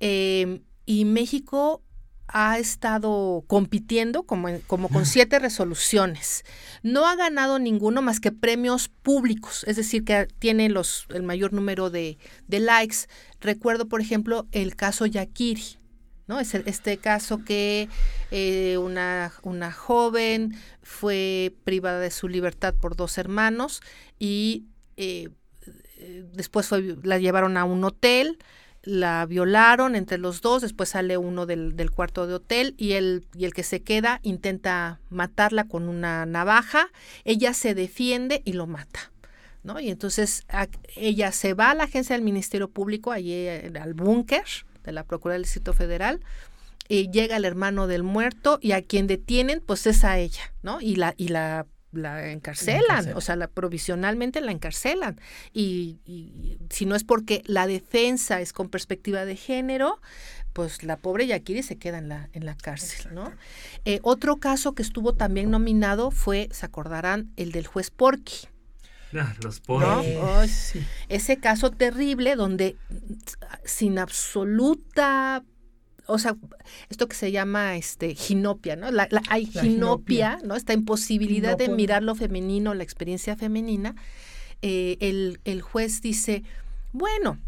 eh, y México ha estado compitiendo como, como con siete resoluciones. No ha ganado ninguno más que premios públicos, es decir, que tiene los, el mayor número de, de likes. Recuerdo, por ejemplo, el caso Yakiri. ¿no? Es este caso que eh, una, una joven fue privada de su libertad por dos hermanos y eh, eh, después fue, la llevaron a un hotel, la violaron entre los dos, después sale uno del, del cuarto de hotel y el, y el que se queda intenta matarla con una navaja, ella se defiende y lo mata. ¿no? Y entonces ella se va a la agencia del Ministerio Público, allí eh, al búnker de la Procuraduría del Distrito Federal, y llega el hermano del muerto y a quien detienen pues es a ella, ¿no? Y la, y la, la encarcelan, encarcelan. o sea, la, provisionalmente la encarcelan. Y, y si no es porque la defensa es con perspectiva de género, pues la pobre Yakiri se queda en la, en la cárcel, ¿no? Eh, otro caso que estuvo también nominado fue, se acordarán, el del juez Porky. Ah, los ¿no? ese caso terrible donde sin absoluta o sea, esto que se llama este ginopia, ¿no? La, la- hay La ginopia, ¿no? Esta imposibilidad de mirar lo femenino, la experiencia femenina. Eh, el, el juez dice, bueno,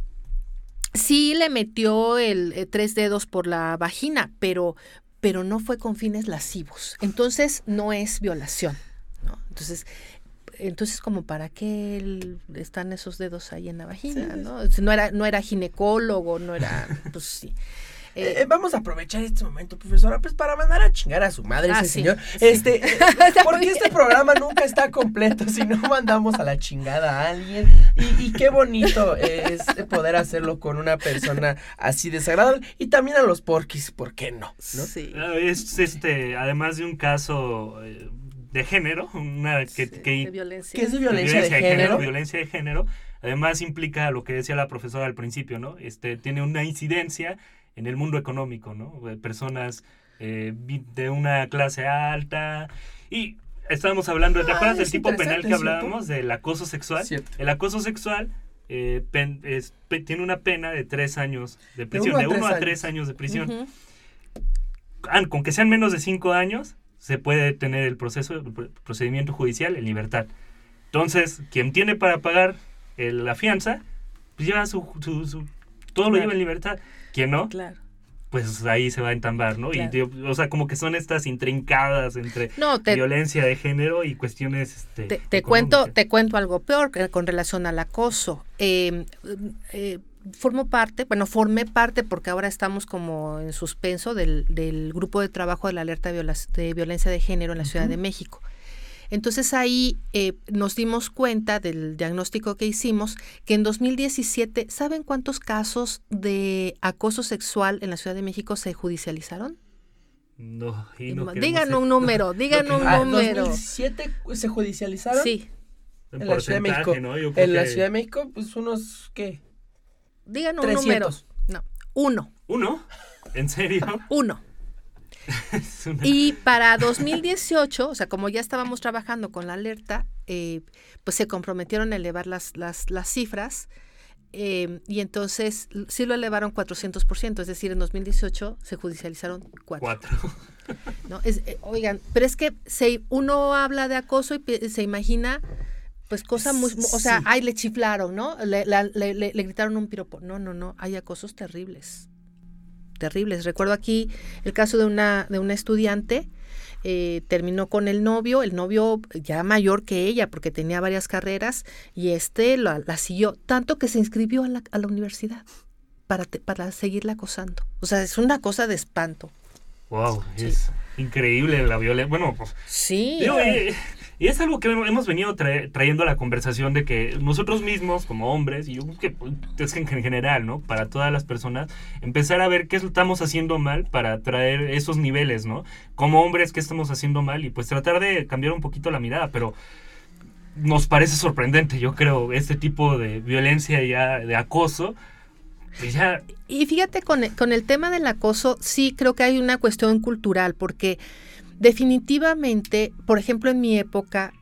sí le metió el eh, tres dedos por la vagina, pero, pero no fue con fines lascivos. Entonces no es violación, ¿no? Entonces, entonces como para qué el- están esos dedos ahí en la vagina, sí, ¿no? No era, no era ginecólogo, no era, pues sí. Eh, Eh, vamos a aprovechar este momento, profesora, pues para mandar a chingar a su madre Ah, ese sí, señor. sí. Este, Está porque este programa nunca está completo si no mandamos a la chingada a alguien. Y, y qué bonito es poder hacerlo con una persona así desagradable. Y también a los porquis, ¿por qué no? ¿no? Sí. Ah, Es este, además de un caso eh, de género, una que, Sí, que- de violencia. ¿Qué es de de violencia de género? violencia de género, además implica lo que decía la profesora al principio, ¿no? Este tiene una incidencia en el mundo económico, ¿no? De Personas eh, de una clase alta y estábamos hablando, ¿te Ah, acuerdas del tipo penal que hablábamos del acoso sexual? Cierto. El acoso sexual eh, pen- es- pe- tiene una pena de tres años de prisión, uno a de uno tres a tres años de prisión. Ah, con que sean menos de cinco años, se puede tener el proceso, el pr- procedimiento judicial en libertad. Entonces, quien tiene para pagar el- la fianza, pues lleva su, su- su- todo lo lleva en libertad. Quien no, Claro. pues ahí se va a entambar, ¿no? Claro. Y, o sea, como que son estas intrincadas entre No, te, violencia de género y cuestiones, este, te, te cuento, te cuento algo peor con relación al acoso. Eh, eh, formo parte, bueno, formé parte porque ahora estamos como en suspenso del, del grupo de trabajo de la alerta de, viola- de violencia de género en la Ciudad de México. Entonces ahí eh, nos dimos cuenta del diagnóstico que hicimos que en 2017, ¿saben cuántos casos de acoso sexual en la Ciudad de México se judicializaron? No, y no digan un número, digan que- un Ah, número. 2017 se judicializaron. Sí, en en la Ciudad de México. porcentaje, ¿no? Yo creo En la Ciudad de México, pues unos, ¿qué? digan un 300. número. No, uno, ¿Uno? ¿En serio? uno. Una- Y para 2018, o sea, como ya estábamos trabajando con la alerta, eh, pues se comprometieron a elevar las, las, las cifras eh, y entonces sí lo elevaron 400%, es decir, en 2018 se judicializaron cuatro. Cuatro. ¿no? Es, eh, oigan, pero es que se, uno habla de acoso y se imagina pues cosa muy, mu- o sea, ay, le chiflaron, ¿no? Le, la- le- le- le gritaron un piropo. No, no, no, hay acosos terribles, terribles. Recuerdo aquí el caso de una, de una estudiante, eh, terminó con el novio, el novio ya mayor que ella, porque tenía varias carreras, y este la, la siguió, tanto que se inscribió a la, a la universidad para, te- para seguirla acosando. O sea, es una cosa de espanto. Wow, Sí. es increíble la violencia. Bueno, pues, Sí. digo, eh, y es algo que hemos venido trae- trayendo a la conversación de que nosotros mismos, como hombres, y yo que pues, es que en general, ¿no? Para todas las personas, empezar a ver qué estamos haciendo mal para traer esos niveles, ¿no? Como hombres, qué estamos haciendo mal y pues tratar de cambiar un poquito la mirada, pero nos parece sorprendente, yo creo, este tipo de violencia ya, de acoso. Y fíjate, con el, con el tema del acoso, sí creo que hay una cuestión cultural, porque definitivamente, por ejemplo, en mi época,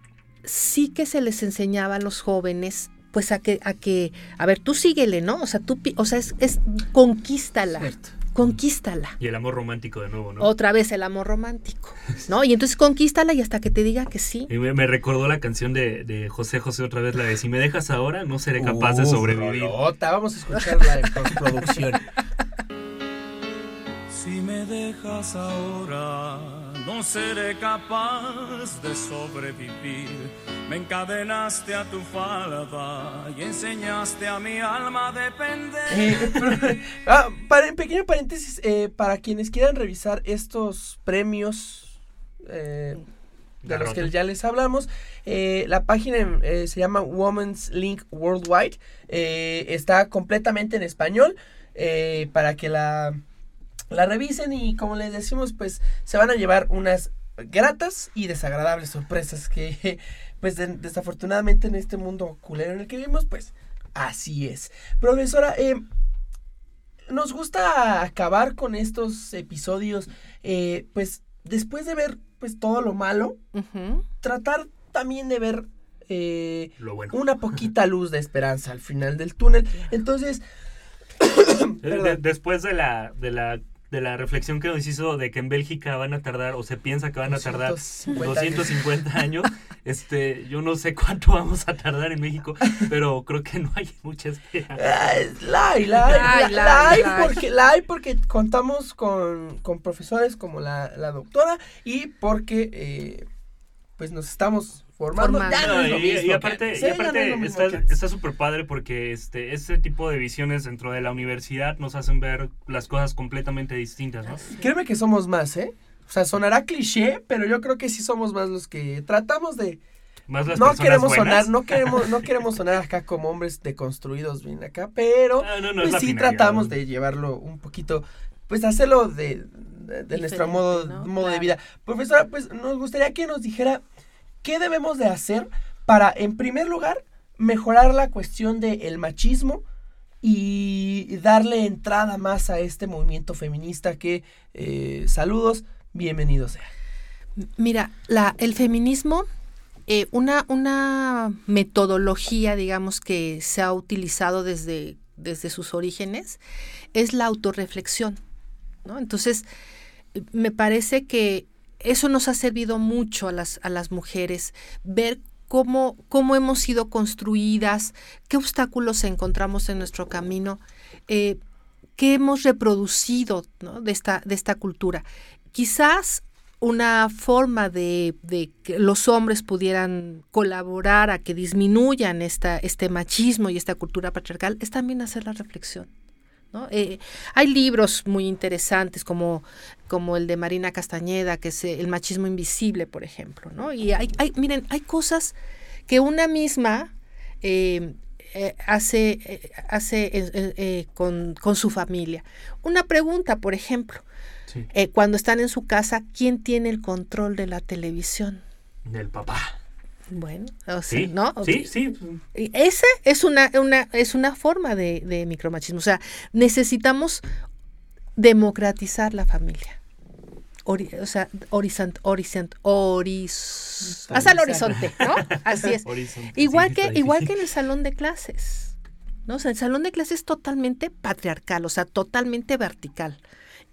sí que se les enseñaba a los jóvenes, pues a que, a que, a ver, tú síguele, ¿no? O sea, tú, o sea, es, es conquístala, Cierto. conquístala. y el amor romántico de nuevo, ¿no? Otra vez el amor romántico, ¿no? Y entonces conquístala y hasta que te diga que sí. Y me, me recordó la canción de, de José José otra vez, la de Si me dejas ahora, no seré capaz de sobrevivir. rolota, vamos a escucharla en postproducción. Si me dejas ahora, no seré capaz de sobrevivir. Me encadenaste a tu falda y enseñaste a mi alma a depender. Eh, ah, pequeño paréntesis, eh, para quienes quieran revisar estos premios eh, de los que ya les hablamos, eh, la página se llama Women's Link Worldwide, está completamente en español para que la, la revisen y como les decimos, pues se van a llevar unas gratas y desagradables sorpresas que pues de- desafortunadamente en este mundo culero en el que vivimos, pues así es. Profesora, eh, nos gusta acabar con estos episodios, eh, pues después de ver pues todo lo malo, tratar también de ver eh, Lo bueno. una poquita luz de esperanza al final del túnel. Entonces, de- después de la, de la de la reflexión que nos hizo de que en Bélgica van a tardar o se piensa que van a tardar 250 años. 250 años, este, yo no sé cuánto vamos a tardar en México, pero creo que no hay mucha esperanza. La hay, la hay, La la, hay, la la hay, hay la hay. porque, la hay porque contamos con, con profesores como la, la doctora y porque eh, pues nos estamos formando. Formando. No No, y, mismo y aparte, y no aparte está súper padre porque este, este tipo de visiones dentro de la universidad nos hacen ver las cosas completamente distintas, ¿no? Créeme que somos más, ¿eh? O sea, sonará cliché, pero yo creo que sí somos más los que tratamos de... Más las no personas queremos buenas. sonar, no queremos, no queremos sonar acá como hombres deconstruidos bien acá, pero Ah, no, no, es pues sí finalidad, tratamos ¿no? de llevarlo un poquito, pues hacerlo de, de, de nuestro modo, ¿no? modo de vida. Profesora, pues nos gustaría que nos dijera qué debemos de hacer para, en primer lugar, mejorar la cuestión del machismo y darle entrada más a este movimiento feminista que, eh, saludos, bienvenido sea. Mira, el feminismo, eh, una, una metodología, digamos, que se ha utilizado desde, desde sus orígenes, es la autorreflexión. ¿no? Entonces, me parece que eso nos ha servido mucho a las, a las mujeres, ver cómo, cómo hemos sido construidas, qué obstáculos encontramos en nuestro camino, eh, qué hemos reproducido de, esta, de esta cultura. Quizás una forma de, que los hombres pudieran colaborar a que disminuyan esta, este machismo y esta cultura patriarcal es también hacer la reflexión. Eh, hay libros muy interesantes como, como el de Marina Castañeda, que es El machismo invisible, por ejemplo, ¿no? Y hay, hay miren, hay cosas que una misma eh, eh, hace, hace con, con, su familia. Una pregunta, por ejemplo, cuando están en su casa, ¿quién tiene el control de la televisión? Del papá. Bueno, o sea, ¿no? Sí, sí. Esa es una, una, es una forma de, de micromachismo. O sea, necesitamos democratizar la familia. o sea, horizonte, horizonte, hasta el horizonte, ¿no? Así es. igual que, igual que en el salón de clases. ¿no? O sea, el salón de clases es totalmente patriarcal, o sea, totalmente vertical.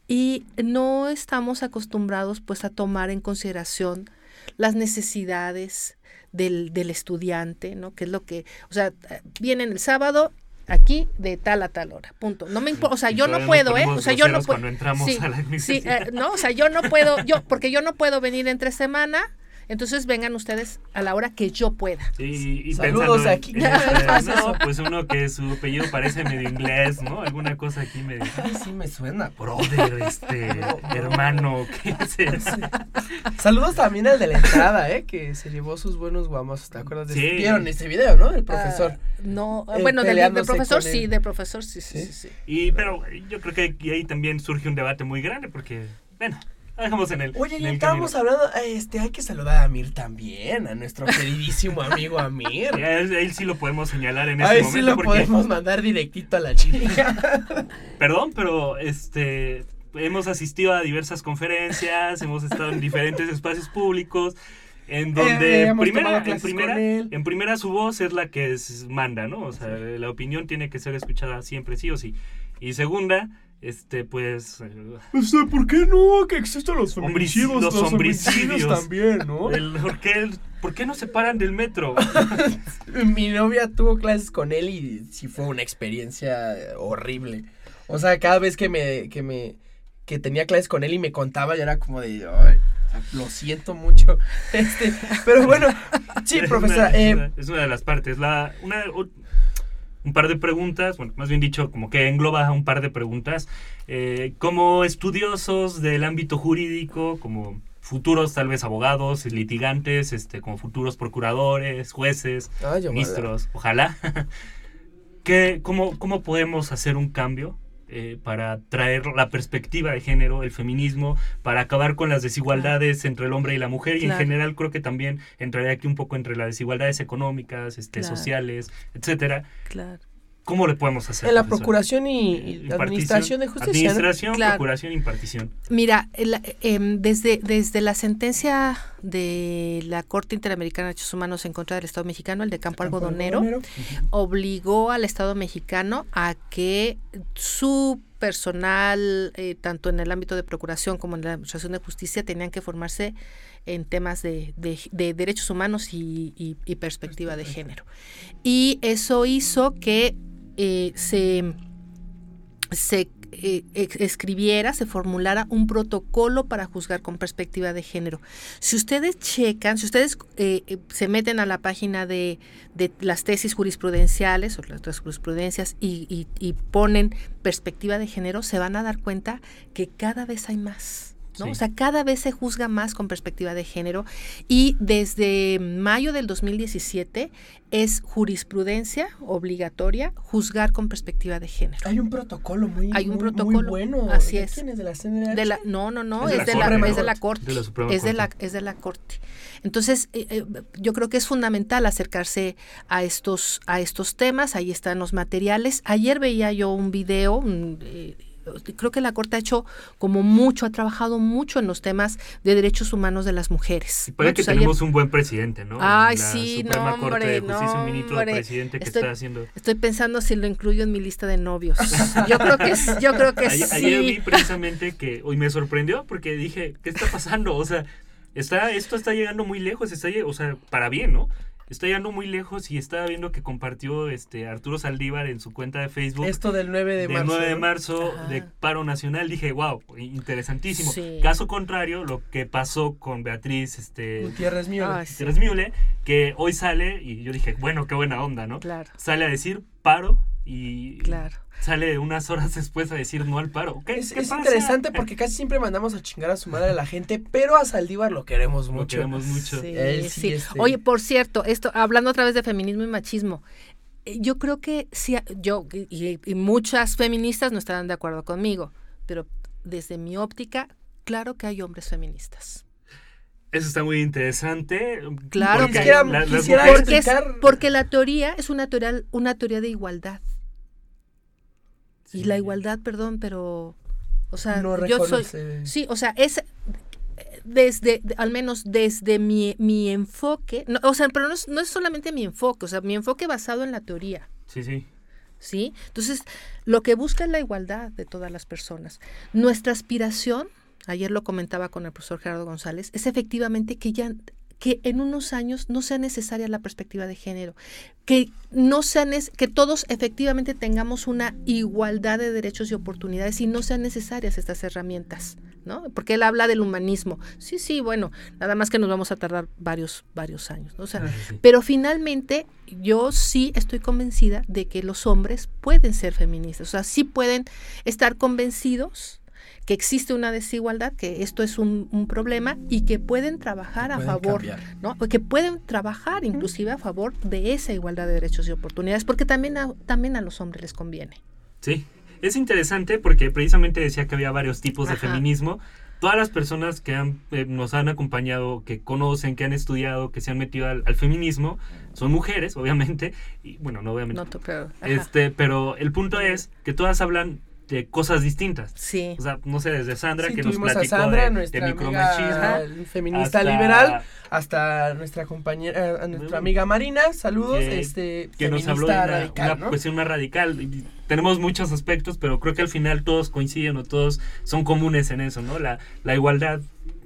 Y no estamos acostumbrados pues a tomar en consideración las necesidades, del, del estudiante, ¿no? Que es lo que, o sea, vienen el sábado aquí de tal a tal hora, punto. No me importa, o sea, yo no puedo, ¿eh? O sea, yo no puedo. Cuando entramos sí, a la sí, eh, no, o sea, yo no puedo, yo, porque yo no puedo venir entre semana entonces vengan ustedes a la hora que yo pueda. Sí, y Saludos aquí. no, pues uno que su apellido parece medio inglés, ¿no? Alguna cosa aquí medio. Ay, sí me suena. Brother, este, hermano, ¿qué es eso? Saludos también al de la entrada, ¿eh? Que se llevó sus buenos guamos. ¿Te acuerdas de sí. Vieron este video, ¿no? El profesor. Uh, no, bueno, del, del, profesor sí, del profesor sí, sí, sí, sí. Y, pero yo creo que ahí también surge un debate muy grande porque, bueno Dejamos en el. Oye, y estábamos hablando, este, hay que saludar a Amir también, a nuestro queridísimo amigo Amir. Él, sí lo podemos señalar en este momento. sí lo podemos mandar directito a la chica. Perdón, pero este hemos asistido a diversas conferencias, hemos estado en diferentes espacios públicos en eh, donde en, primera, en primera su voz es la que manda, ¿no? O sea, la opinión tiene que ser escuchada siempre sí o sí. Y segunda, este, pues. Eh, este, ¿por qué no? Que existen los homicidios. Los, homicidios también, ¿no? ¿por, qué, no se paran del metro? Mi novia tuvo clases con él y sí fue una experiencia horrible. O sea, cada vez que me, que me, que tenía clases con él y me contaba, ya era como de, lo siento mucho. Este, pero bueno, sí, profesora. Es una, es una de las partes. La, una, un par de preguntas, bueno, más bien dicho, como que engloba un par de preguntas. Eh, como estudiosos del ámbito jurídico, como futuros tal vez abogados, litigantes, este, como futuros procuradores, jueces, ministros, ojalá. ¿Qué, cómo, ¿Cómo podemos hacer un cambio eh, para traer la perspectiva de género, el feminismo, para acabar con las desigualdades entre el hombre y la mujer y en general creo que también entraría aquí un poco entre las desigualdades económicas, este, sociales, etcétera. Claro. ¿Cómo le podemos hacer? En la procuración y, administración de justicia. Administración, procuración y impartición. Mira, em, desde, desde la sentencia de la Corte Interamericana de Derechos Humanos en contra del Estado mexicano, el de Campo, Algodonero, obligó al Estado mexicano a que su personal, eh, tanto en el ámbito de procuración como en la administración de justicia, tenían que formarse en temas de, de, derechos humanos y, y perspectiva de género. Y eso hizo que eh, se, se eh, escribiera, se formulara un protocolo para juzgar con perspectiva de género. Si ustedes checan, si ustedes eh, se meten a la página de, de, las tesis jurisprudenciales o las jurisprudencias y, y, ponen perspectiva de género, se van a dar cuenta que cada vez hay más. ¿No? O sea, cada vez se juzga más con perspectiva de género y desde mayo del 2017 es jurisprudencia obligatoria juzgar con perspectiva de género. Hay un protocolo muy, Hay un muy- protocolo, muy bueno. así ¿De es. quién es? ¿De la CNDH? De la, no, no, no, Es de la de es de la Corte. corte. De la Suprema es de la, Corte. es de la corte. Entonces, eh, eh, yo creo que es fundamental acercarse a estos, a estos temas. Ahí están los materiales. Ayer veía yo un video. un, eh, Creo que la Corte ha hecho como mucho, ha trabajado mucho en los temas de derechos humanos de las mujeres. Y parece ¿no? que Entonces, ayer- tenemos un buen presidente, ¿no? Ay, La sí, Suprema no, Corte de hombre, Justicia, no, un ministro hombre. presidente que Estoy- está haciendo... Estoy pensando si lo incluyo en mi lista de novios. Yo creo que, yo creo que Ayer, sí. ayer vi precisamente que hoy me sorprendió porque dije, ¿qué está pasando? O sea, está, esto está llegando muy lejos, está, o sea, para bien, ¿no? Está llegando muy lejos y estaba viendo que compartió este Arturo Saldívar en su cuenta de Facebook Esto del 9 de del marzo. 9 de marzo Ajá. de paro nacional. Dije, wow, interesantísimo. Sí. Caso contrario, lo que pasó con Beatriz este, Gutiérrez sí. Gutiérrez Müller, que hoy sale y yo dije, bueno, qué buena onda, ¿no? Claro, Sale a decir paro y claro. Sale unas horas después a decir no al paro. ¿Qué, Es, qué es pasa? interesante porque casi siempre mandamos a chingar a su madre a la gente, pero a Saldívar lo queremos Lo mucho. queremos mucho. Sí, Él sí, sí. este- Oye, por cierto, esto, hablando otra vez de feminismo y machismo, eh, yo creo que sí, yo y, y muchas feministas no estarán de acuerdo conmigo, pero desde mi óptica, claro que hay hombres feministas. Eso está muy interesante. Claro porque que Quisiera- la- quisiera Porque, es- porque la teoría es una teoría, una teoría de igualdad. Y la igualdad, perdón, pero, o sea, no yo soy. Sí, o sea, es desde, de- al menos desde mi, mi enfoque, no, o sea, pero no es, no es solamente mi enfoque, o sea, mi enfoque basado en la teoría, Sí, sí. ¿sí? Entonces, lo que busca es la igualdad de todas las personas. Nuestra aspiración, ayer lo comentaba con el profesor Gerardo González, es efectivamente que ya que en unos años no sea necesaria la perspectiva de género, que no sea que todos efectivamente tengamos una igualdad de derechos y oportunidades y no sean necesarias estas herramientas, ¿no? Porque él habla del humanismo. Sí, sí, bueno, nada más que nos vamos a tardar varios varios años, ¿no? O sea, sí. pero finalmente yo sí estoy convencida de que los hombres pueden ser feministas, o sea, sí pueden estar convencidos que existe una desigualdad, que esto es un, un problema y que pueden trabajar a Pueden favor, cambiar. ¿no? Que pueden trabajar inclusive a favor de esa igualdad de derechos y oportunidades, porque también a, también a los hombres les conviene. Sí, es interesante porque precisamente decía que había varios tipos de Ajá. feminismo. Todas las personas que han, eh, nos han acompañado, que conocen, que han estudiado, que se han metido al, al feminismo, son mujeres, obviamente. Y bueno, no obviamente. No, pero, este, pero el punto es que todas hablan de cosas distintas. sí. O sea, no sé, desde Sandra Sí, que nos tuvimos a platicó Sandra, de, de nuestra micromachismo. amiga feminista hasta- liberal, hasta nuestra compañera, a nuestra amiga Marina, saludos, Que- este, que nos habló de una, radical, una ¿no? cuestión más radical. Y tenemos muchos aspectos, pero creo que al final todos coinciden o todos son comunes en eso, ¿no? La, la igualdad.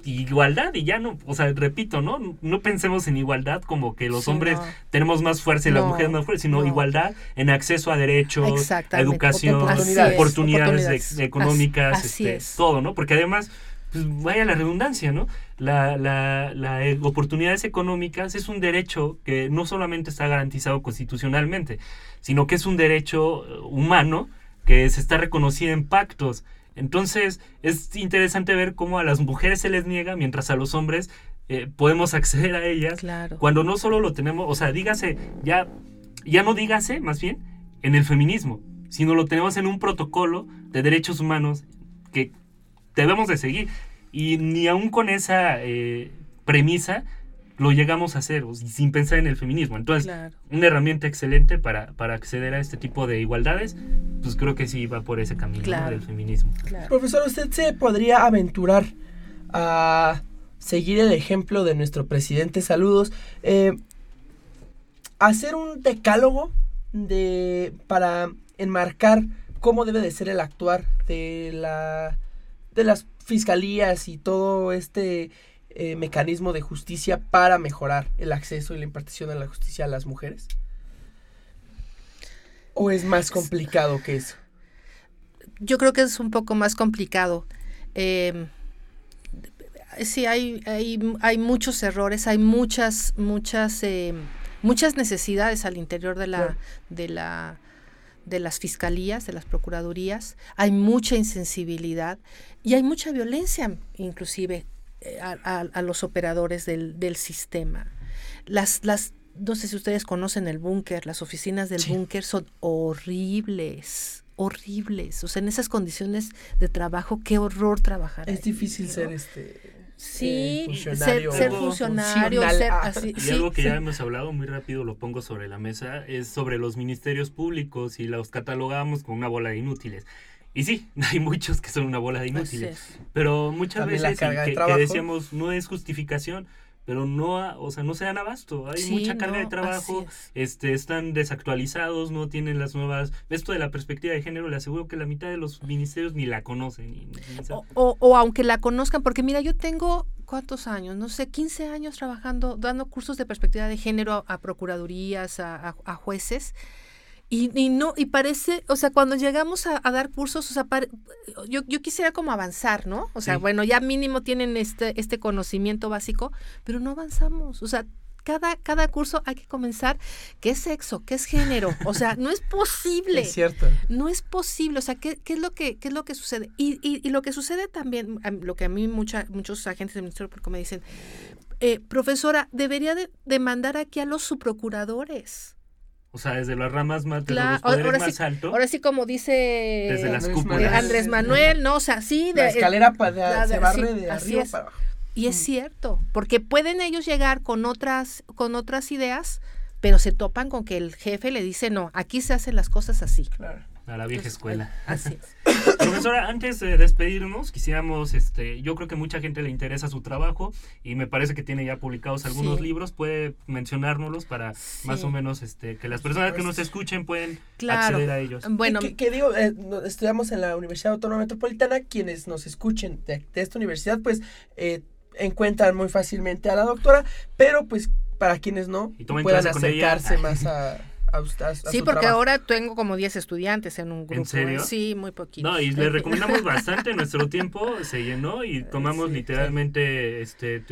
Igualdad y ya no, o sea, repito, ¿no? No pensemos en igualdad como que los Sí, hombres no. tenemos más fuerza y las mujeres más fuerza, sino no. igualdad en acceso a derechos, a educación, Oportunidades. oportunidades, Oportunidades. de- económicas, Así- así este, es. todo, ¿no? Porque además, pues vaya la redundancia, ¿no? La, la, la eh, oportunidades económicas es un derecho que no solamente está garantizado constitucionalmente, sino que es un derecho humano que se está reconocido en pactos. Entonces, es interesante ver cómo a las mujeres se les niega, mientras a los hombres eh, podemos acceder a ellas Claro. cuando no solo lo tenemos, o sea, dígase, ya, ya no dígase, más bien, en el feminismo, sino lo tenemos en un protocolo de derechos humanos que debemos de seguir. Y ni aún con esa eh, premisa lo llegamos a hacer, sin pensar en el feminismo. Entonces, Claro. una herramienta excelente para, para acceder a este tipo de igualdades, pues creo que sí va por ese camino ¿no? Claro. del feminismo. Claro. Profesor, ¿usted se podría aventurar a seguir el ejemplo de nuestro presidente? Saludos. eh, hacer un decálogo de para enmarcar cómo debe de ser el actuar de la de las fiscalías y todo este eh, mecanismo de justicia para mejorar el acceso y la impartición de la justicia a las mujeres? ¿O es más complicado que eso? Yo creo que es un poco más complicado. Eh, sí, hay, hay, hay muchos errores, hay muchas, muchas, eh, muchas necesidades al interior de la, Claro. de la de las fiscalías, de las procuradurías, hay mucha insensibilidad y hay mucha violencia inclusive eh, a, los operadores del, del, sistema. Las, las, no sé si ustedes conocen el búnker, las oficinas del búnker son horribles, horribles. O sea, en esas condiciones de trabajo, qué horror trabajar. Es difícil ser este Sí, ser, funcionario, ser ah. así, y algo que ya hemos hablado muy rápido, lo pongo sobre la mesa, es sobre los ministerios públicos y los catalogamos con una bola de inútiles. Y sí, hay muchos que son una bola de inútiles, pero muchas veces que decíamos no es justificación, pero no, o sea, no se dan abasto. Hay mucha carga de trabajo, este, están desactualizados, no tienen las nuevas. Esto de la perspectiva de género, le aseguro que la mitad de los ministerios ni la conocen. o, o, aunque la conozcan, porque mira, yo tengo, ¿cuántos años? No sé, 15 años trabajando, dando cursos de perspectiva de género a, procuradurías, a, a jueces. Y, y, no, y parece, o sea, cuando llegamos a, dar cursos, o sea, yo, yo, quisiera como avanzar, ¿no? O sea, bueno, ya mínimo tienen este, este conocimiento básico, pero no avanzamos. O sea, cada, cada curso hay que comenzar qué es sexo, qué es género. O sea, no es posible. Es cierto. No es posible. O sea, ¿qué, qué es, lo que, qué es lo que sucede? Y, y, y lo que sucede también, lo que a mí mucha, muchos agentes del Ministerio Público me dicen, eh, profesora, debería de, demandar aquí a los subprocuradores. O sea, desde las ramas más, de los poderes más sí, altos. Ahora sí, como dice desde las. Andrés Manuel, ¿no? O sea, sí. De, la escalera para se barre de arriba para abajo. Y es cierto, porque pueden ellos llegar con otras, con otras ideas, pero se topan con que el jefe le dice, no, aquí se hacen las cosas así. Claro. A la vieja escuela. Así Profesora, antes de despedirnos, quisiéramos, este, yo creo que mucha gente le interesa su trabajo y me parece que tiene ya publicados algunos libros. ¿Puede mencionárnoslos para más o menos este, que las personas que nos escuchen pueden acceder a ellos? Bueno, que, digo, eh, estudiamos en la Universidad Autónoma Metropolitana, quienes nos escuchen de, esta universidad, pues eh, encuentran muy fácilmente a la doctora, pero pues para quienes no, puedan acercarse más a sí, porque ahora tengo como 10 estudiantes en un grupo. ¿En serio? Sí, muy poquito. No, y le recomendamos bastante. Nuestro tiempo se llenó y tomamos literalmente, este,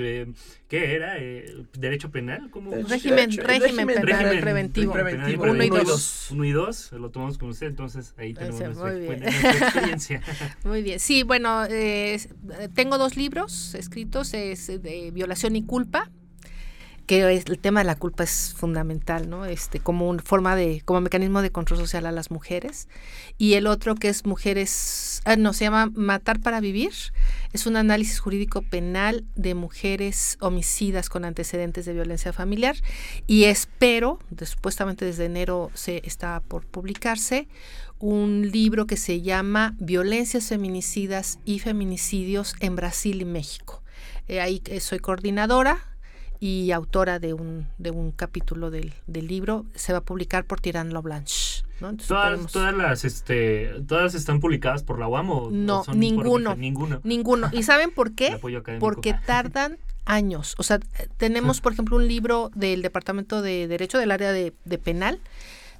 ¿qué era? Eh, ¿Derecho penal? ¿Cómo? Régimen, régimen, penal preventivo. preventivo. Uno y dos. Uno y dos, lo tomamos con usted, entonces ahí tenemos nuestra, experiencia. muy bien. Sí, bueno, eh, tengo dos libros escritos, es de violación y culpa que el tema de la culpa es fundamental, ¿no? Este, como una forma de, como mecanismo de control social a las mujeres. Y el otro que es mujeres, ah, no, se llama Matar para Vivir. Es un análisis jurídico penal de mujeres homicidas con antecedentes de violencia familiar. Y espero, supuestamente desde enero se está por publicarse, un libro que se llama Violencias feminicidas y feminicidios en Brasil y México. Eh, ahí soy coordinadora y autora de un, de un capítulo del, del libro. Se va a publicar por Tirán Blanche. ¿no? Todas, todas las este todas están publicadas por la UAM o no ninguno. Ninguno. Ninguno. Y saben por qué porque tardan años. O sea tenemos por ejemplo un libro del departamento de derecho del área de, de penal.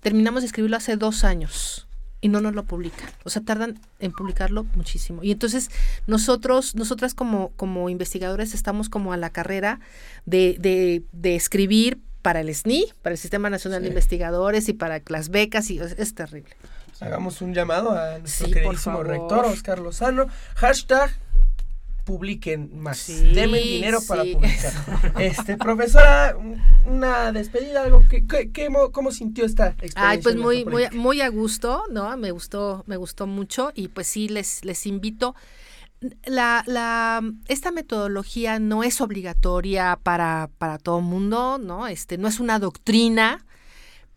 Terminamos de escribirlo hace dos años y no nos lo publican. O sea, tardan en publicarlo muchísimo. Y entonces nosotros, nosotras como, como investigadores estamos como a la carrera de, de, de escribir para el SNI, para el Sistema Nacional de Investigadores y para las becas y es, terrible. Hagamos un llamado a nuestro queridísimo rector Oscar Lozano. Hashtag publiquen más. Sí, dinero para publicar. Este, profesora, una despedida, algo que, cómo sintió esta experiencia. Ay, pues muy, muy, muy a gusto, ¿no? Me gustó, me gustó mucho y pues sí les, les invito. La, la, esta metodología no es obligatoria para, para todo el mundo, ¿no? Este, no es una doctrina,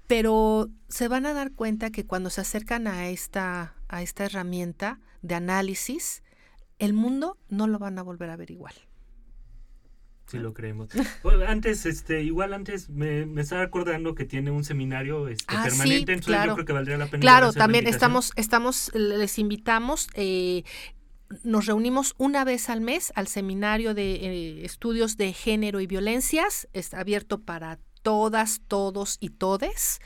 pero se van a dar cuenta que cuando se acercan a esta, a esta herramienta de análisis, el mundo no lo van a volver a ver igual. Sí, lo creemos. antes, este, igual antes me, estaba acordando que tiene un seminario este, ah, permanente, entonces yo creo que valdría la pena. Claro, también estamos, estamos, les invitamos, eh, nos reunimos una vez al mes al seminario de eh, estudios de género y violencias, está abierto para todas, todos y todes,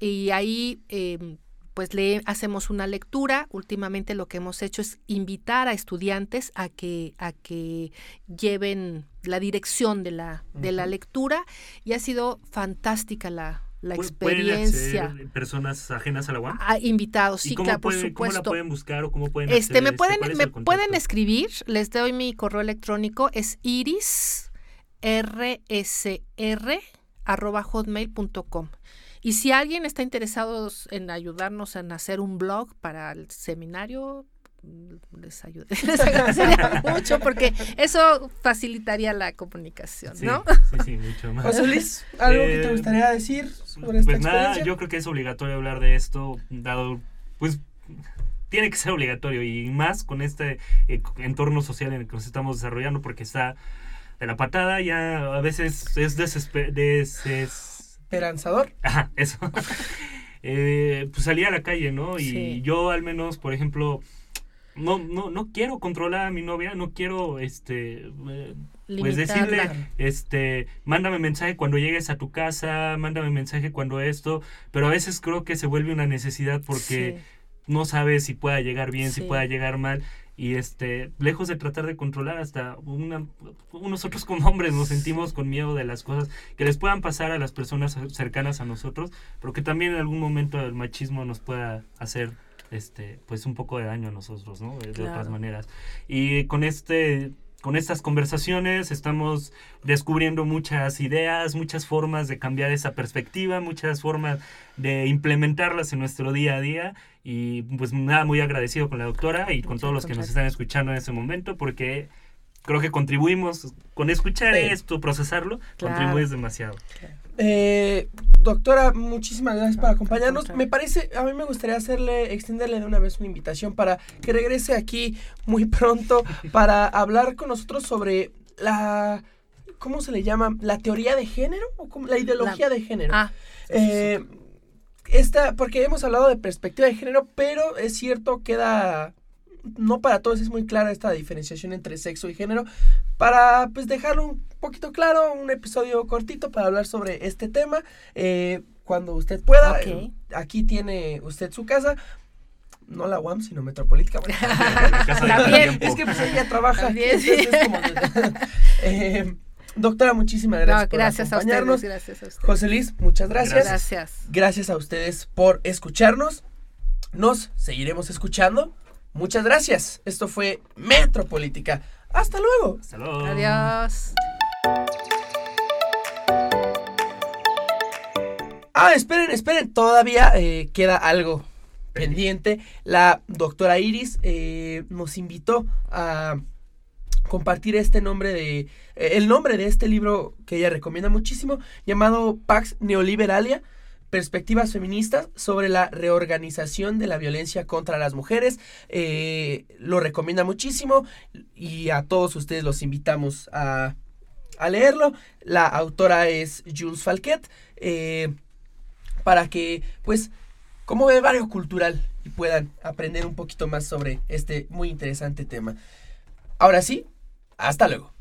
y ahí em, pues le hacemos una lectura. Últimamente lo que hemos hecho es invitar a estudiantes a que, a que lleven la dirección de la, de la lectura y ha sido fantástica la, la ¿Pu- pueden acceder experiencia. personas ajenas a la UAM? A invitados, ¿Y sí, cómo, claro, por pueden- cómo la supuesto. pueden buscar o cómo pueden Este, me pueden, ¿Cuál es me pueden escribir, les doy mi correo electrónico, es iris rsr arroba hotmail.com. Y si alguien está interesado en ayudarnos en hacer un blog para el seminario, mm, les ayude. Les agradecería mucho porque eso facilitaría la comunicación, Sí, ¿no? sí, sí, mucho más. José Luis, ¿algo que te Eh, gustaría decir sobre esta Pues nada, experiencia? yo creo que es obligatorio hablar de esto, dado, pues tiene que ser obligatorio y más con este eh, entorno social en el que nos estamos desarrollando porque está de la patada, ya a veces es desesper deses- Esperanzador. Ajá, eso. Eh, pues salir a la calle, ¿no? Y Sí. yo al menos, por ejemplo, no, no, no quiero controlar a mi novia, no quiero, este, eh, pues decirle, este, mándame mensaje cuando llegues a tu casa, mándame mensaje cuando esto, pero a veces creo que se vuelve una necesidad porque Sí. no sabes si pueda llegar bien, si pueda llegar mal. Y este, lejos de tratar de controlar, hasta una, nosotros como hombres nos sentimos con miedo de las cosas que les puedan pasar a las personas cercanas a nosotros, pero que también en algún momento el machismo nos pueda hacer este, pues un poco de daño a nosotros, ¿no? De, de otras Claro. maneras. Y con este, con estas conversaciones estamos descubriendo muchas ideas, muchas formas de cambiar esa perspectiva, muchas formas de implementarlas en nuestro día a día. Y pues nada, muy agradecido con la doctora y con todos los que nos están escuchando en este momento, porque creo que contribuimos con escuchar Sí. esto, procesarlo, Claro. contribuyes demasiado. Eh, doctora, muchísimas gracias por acompañarnos. Me parece, a mí me gustaría hacerle, extenderle de una vez una invitación para que regrese aquí muy pronto para hablar con nosotros sobre la, ¿cómo se le llama? ¿La teoría de género? ¿O cómo? La ideología de género. Ah, Eh, esta, porque hemos hablado de perspectiva de género, pero es cierto, queda, no para todos es muy clara esta diferenciación entre sexo y género. Para pues dejarlo un poquito claro, un episodio cortito para hablar sobre este tema. eh, cuando usted pueda, eh, aquí tiene usted su casa. No la UAM, sino Metropolítica. Bueno, También. es que pues ella trabaja. También, entonces sí. es como- Eh, doctora, muchísimas gracias no, por gracias a ustedes, acompañarnos. gracias a ustedes. José Luis, muchas gracias. Gracias. Gracias a ustedes por escucharnos. Nos seguiremos escuchando. Muchas gracias. Esto fue Metropolítica. Hasta luego. Hasta luego. Adiós. Ah, esperen, esperen. Todavía eh, queda algo pendiente. La doctora Iris eh, nos invitó a compartir este nombre de eh, el nombre de este libro que ella recomienda muchísimo llamado Pax Neoliberalia perspectivas feministas sobre la reorganización de la violencia contra las mujeres Eh, lo recomienda muchísimo y a todos ustedes los invitamos a, leerlo. La autora es Jules Falquet eh, para que pues como bebario cultural y puedan aprender un poquito más sobre este muy interesante tema. Ahora sí hasta luego